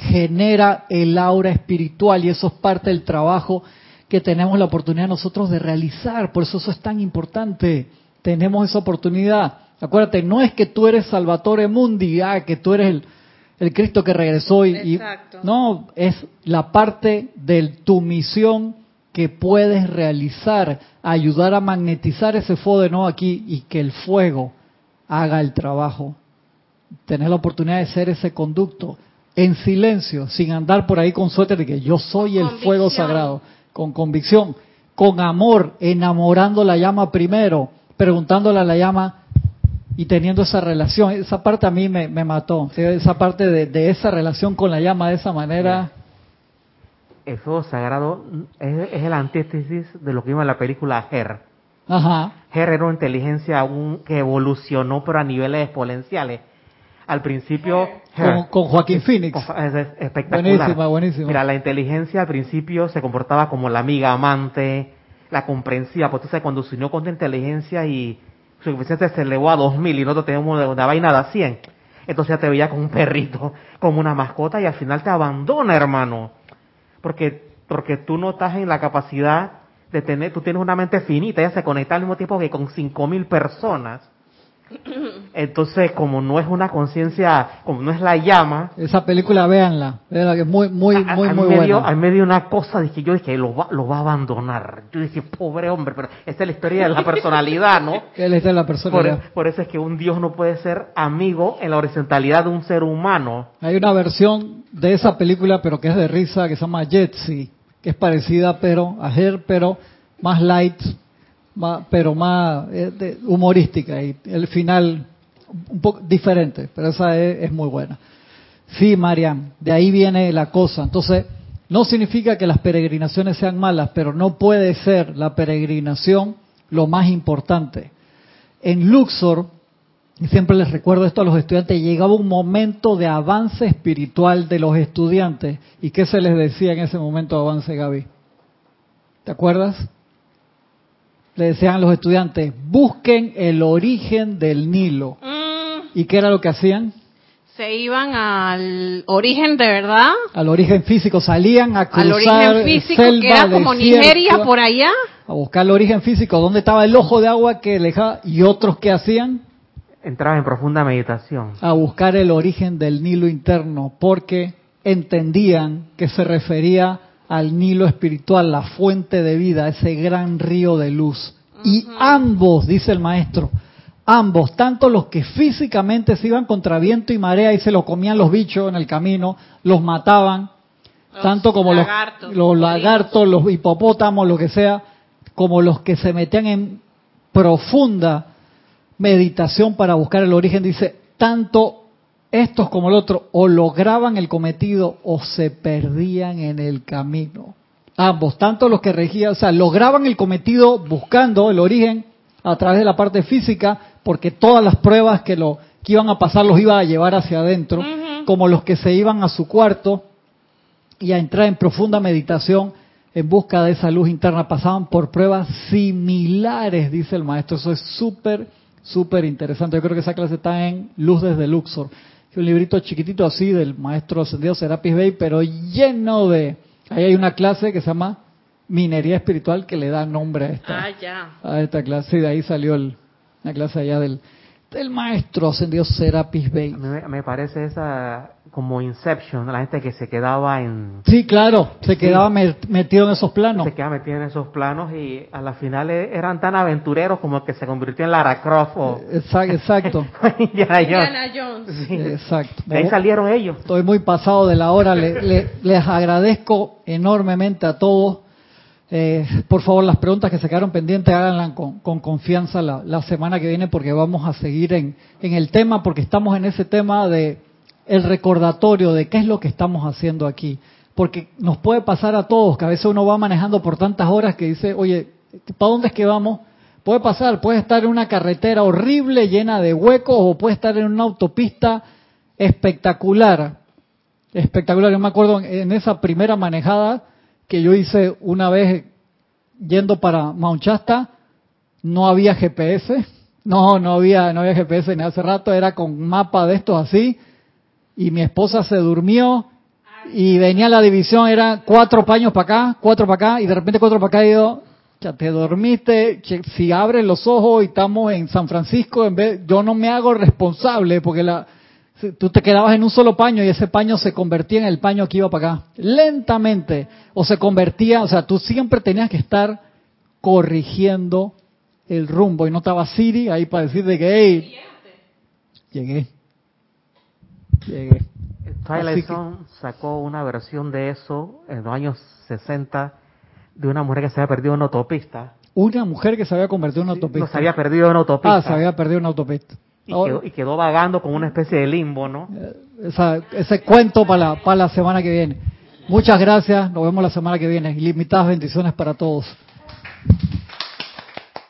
genera el aura espiritual y eso es parte del trabajo que tenemos la oportunidad nosotros de realizar. Por eso eso es tan importante. Tenemos esa oportunidad. Acuérdate, no es que tú eres Salvatore Mundi, ah, que tú eres el, el Cristo que regresó y, no, es la parte de tu misión que puedes realizar, ayudar a magnetizar ese fuego de nuevo aquí y que el fuego haga el trabajo tener la oportunidad de ser ese conducto en silencio, sin andar por ahí con suéter de que yo soy el Convicción. fuego sagrado, con convicción, con amor, enamorando la llama primero, preguntándole a la llama y teniendo esa relación. Esa parte a mí me, me mató, esa parte de, de esa relación con la llama de esa manera. El fuego sagrado es, es el antítesis de lo que vimos en la película Her. Ajá, Her era una inteligencia aún que evolucionó, pero a niveles exponenciales. Al principio... con, Joaquín Phoenix. Es, es espectacular. Buenísima, buenísima. Mira, la inteligencia al principio se comportaba como la amiga amante, la comprensiva, porque tú sabes, cuando se unió con la inteligencia y su coeficiente se elevó a 2000 y nosotros teníamos una, una vaina de 100, entonces ya te veía como un perrito, como una mascota y al final te abandona, hermano. Porque, porque tú no estás en la capacidad de tener, tú tienes una mente finita, ya se conecta al mismo tiempo que con 5000 personas. *coughs* Entonces, como no es una conciencia, como no es la llama, Esa película, véanla, véanla, que es muy, muy, a- muy, a muy me dio- buena. a mí me dio una cosa, dije, yo dije, lo va, lo va a abandonar. Yo dije, pobre hombre, pero esta es la historia de la *laughs* personalidad, ¿no? *laughs* Él está en la persona. Por, por eso es que un Dios no puede ser amigo en la horizontalidad de un ser humano. Hay una versión de esa película, pero que es de risa, que se llama Jetsi, que es parecida pero a Her, pero más light, más- pero más eh, humorística y el final un poco diferente, pero esa es, es muy buena. Sí, Mariam, de ahí viene la cosa. Entonces, no significa que las peregrinaciones sean malas, pero no puede ser la peregrinación lo más importante. En Luxor, y siempre les recuerdo esto a los estudiantes, llegaba un momento de avance espiritual de los estudiantes. ¿Y qué se les decía en ese momento de avance, Gaby? ¿Te acuerdas? Le decían a los estudiantes, busquen el origen del Nilo. Mm, ¿Y qué era lo que hacían? se iban al origen de verdad, Al origen físico, salían a cruzar al origen físico selva, que era como desierto, Nigeria por allá. a buscar el origen físico, dónde estaba el ojo de agua que dejaba y otros que hacían Entraba en profunda meditación. A buscar el origen del Nilo interno, porque entendían que se refería al Nilo espiritual, la fuente de vida, ese gran río de luz. Y ambos, dice el maestro, ambos, tanto los que físicamente se iban contra viento y marea y se los comían los bichos en el camino, los mataban, tanto como lagartos, los, los lagartos, los hipopótamos, lo que sea, como los que se metían en profunda meditación para buscar el origen, dice, tanto estos como el otro o lograban el cometido o se perdían en el camino. Ambos, tanto los que regían, o sea, lograban el cometido buscando el origen a través de la parte física, porque todas las pruebas que lo que iban a pasar los iba a llevar hacia adentro, como los que se iban a su cuarto y a entrar en profunda meditación en busca de esa luz interna, pasaban por pruebas similares, dice el maestro. Eso es súper, súper interesante. Yo creo que esa clase está en Luz desde Luxor, un librito chiquitito así del maestro ascendido Serapis Bey, pero lleno de... Ahí hay una clase que se llama Minería Espiritual que le da nombre a esta, Ah, ya. a esta clase y de ahí salió el, la clase allá del, del maestro ascendido Serapis Bey. Me, me parece esa como Inception, la gente que se quedaba en Sí, claro, se quedaba me- metido en esos planos. se quedaba metida en esos planos y a la final e- eran tan aventureros como el que se convirtió en Lara Croft o Exacto, exacto, *laughs* Indiana Jones. Indiana Jones. Sí. exacto. De ahí salieron ellos. Estoy muy pasado de la hora. Le- le- les agradezco enormemente a todos. Eh, por favor, las preguntas que se quedaron pendientes, háganlas con, con confianza la, semana que viene porque vamos a seguir en, en el tema, porque estamos en ese tema de el recordatorio de qué es lo que estamos haciendo aquí. Porque nos puede pasar a todos, que a veces uno va manejando por tantas horas que dice, oye, ¿para dónde es que vamos? Puede pasar, puede estar en una carretera horrible, llena de huecos, o puede estar en una autopista espectacular, espectacular. Yo me acuerdo en esa primera manejada que yo hice una vez yendo para Mount Shasta, no había GPS, *laughs* no, no había, no había GPS ni hace rato, era con mapa de estos así, y mi esposa se durmió y venía la división, era cuatro paños para acá, cuatro para acá, y de repente cuatro para acá y yo, ya te dormiste, si abres los ojos y estamos en San Francisco, en vez, yo no me hago responsable porque la, tú te quedabas en un solo paño y ese paño se convertía en el paño que iba para acá, lentamente, o se convertía, o sea, tú siempre tenías que estar corrigiendo el rumbo y no estaba Siri ahí para decirte que, hey, llegué, llegué. Zone sacó una versión de eso en los años 60 de una mujer que se había perdido en una autopista. Una mujer que se había convertido en una autopista. No se había perdido en una autopista. Ah, se había perdido en una autopista. Y, quedó, y quedó vagando como una especie de limbo, ¿no? esa- ese cuento para la, para la semana que viene. Muchas gracias, nos vemos la semana que viene. Ilimitadas bendiciones para todos.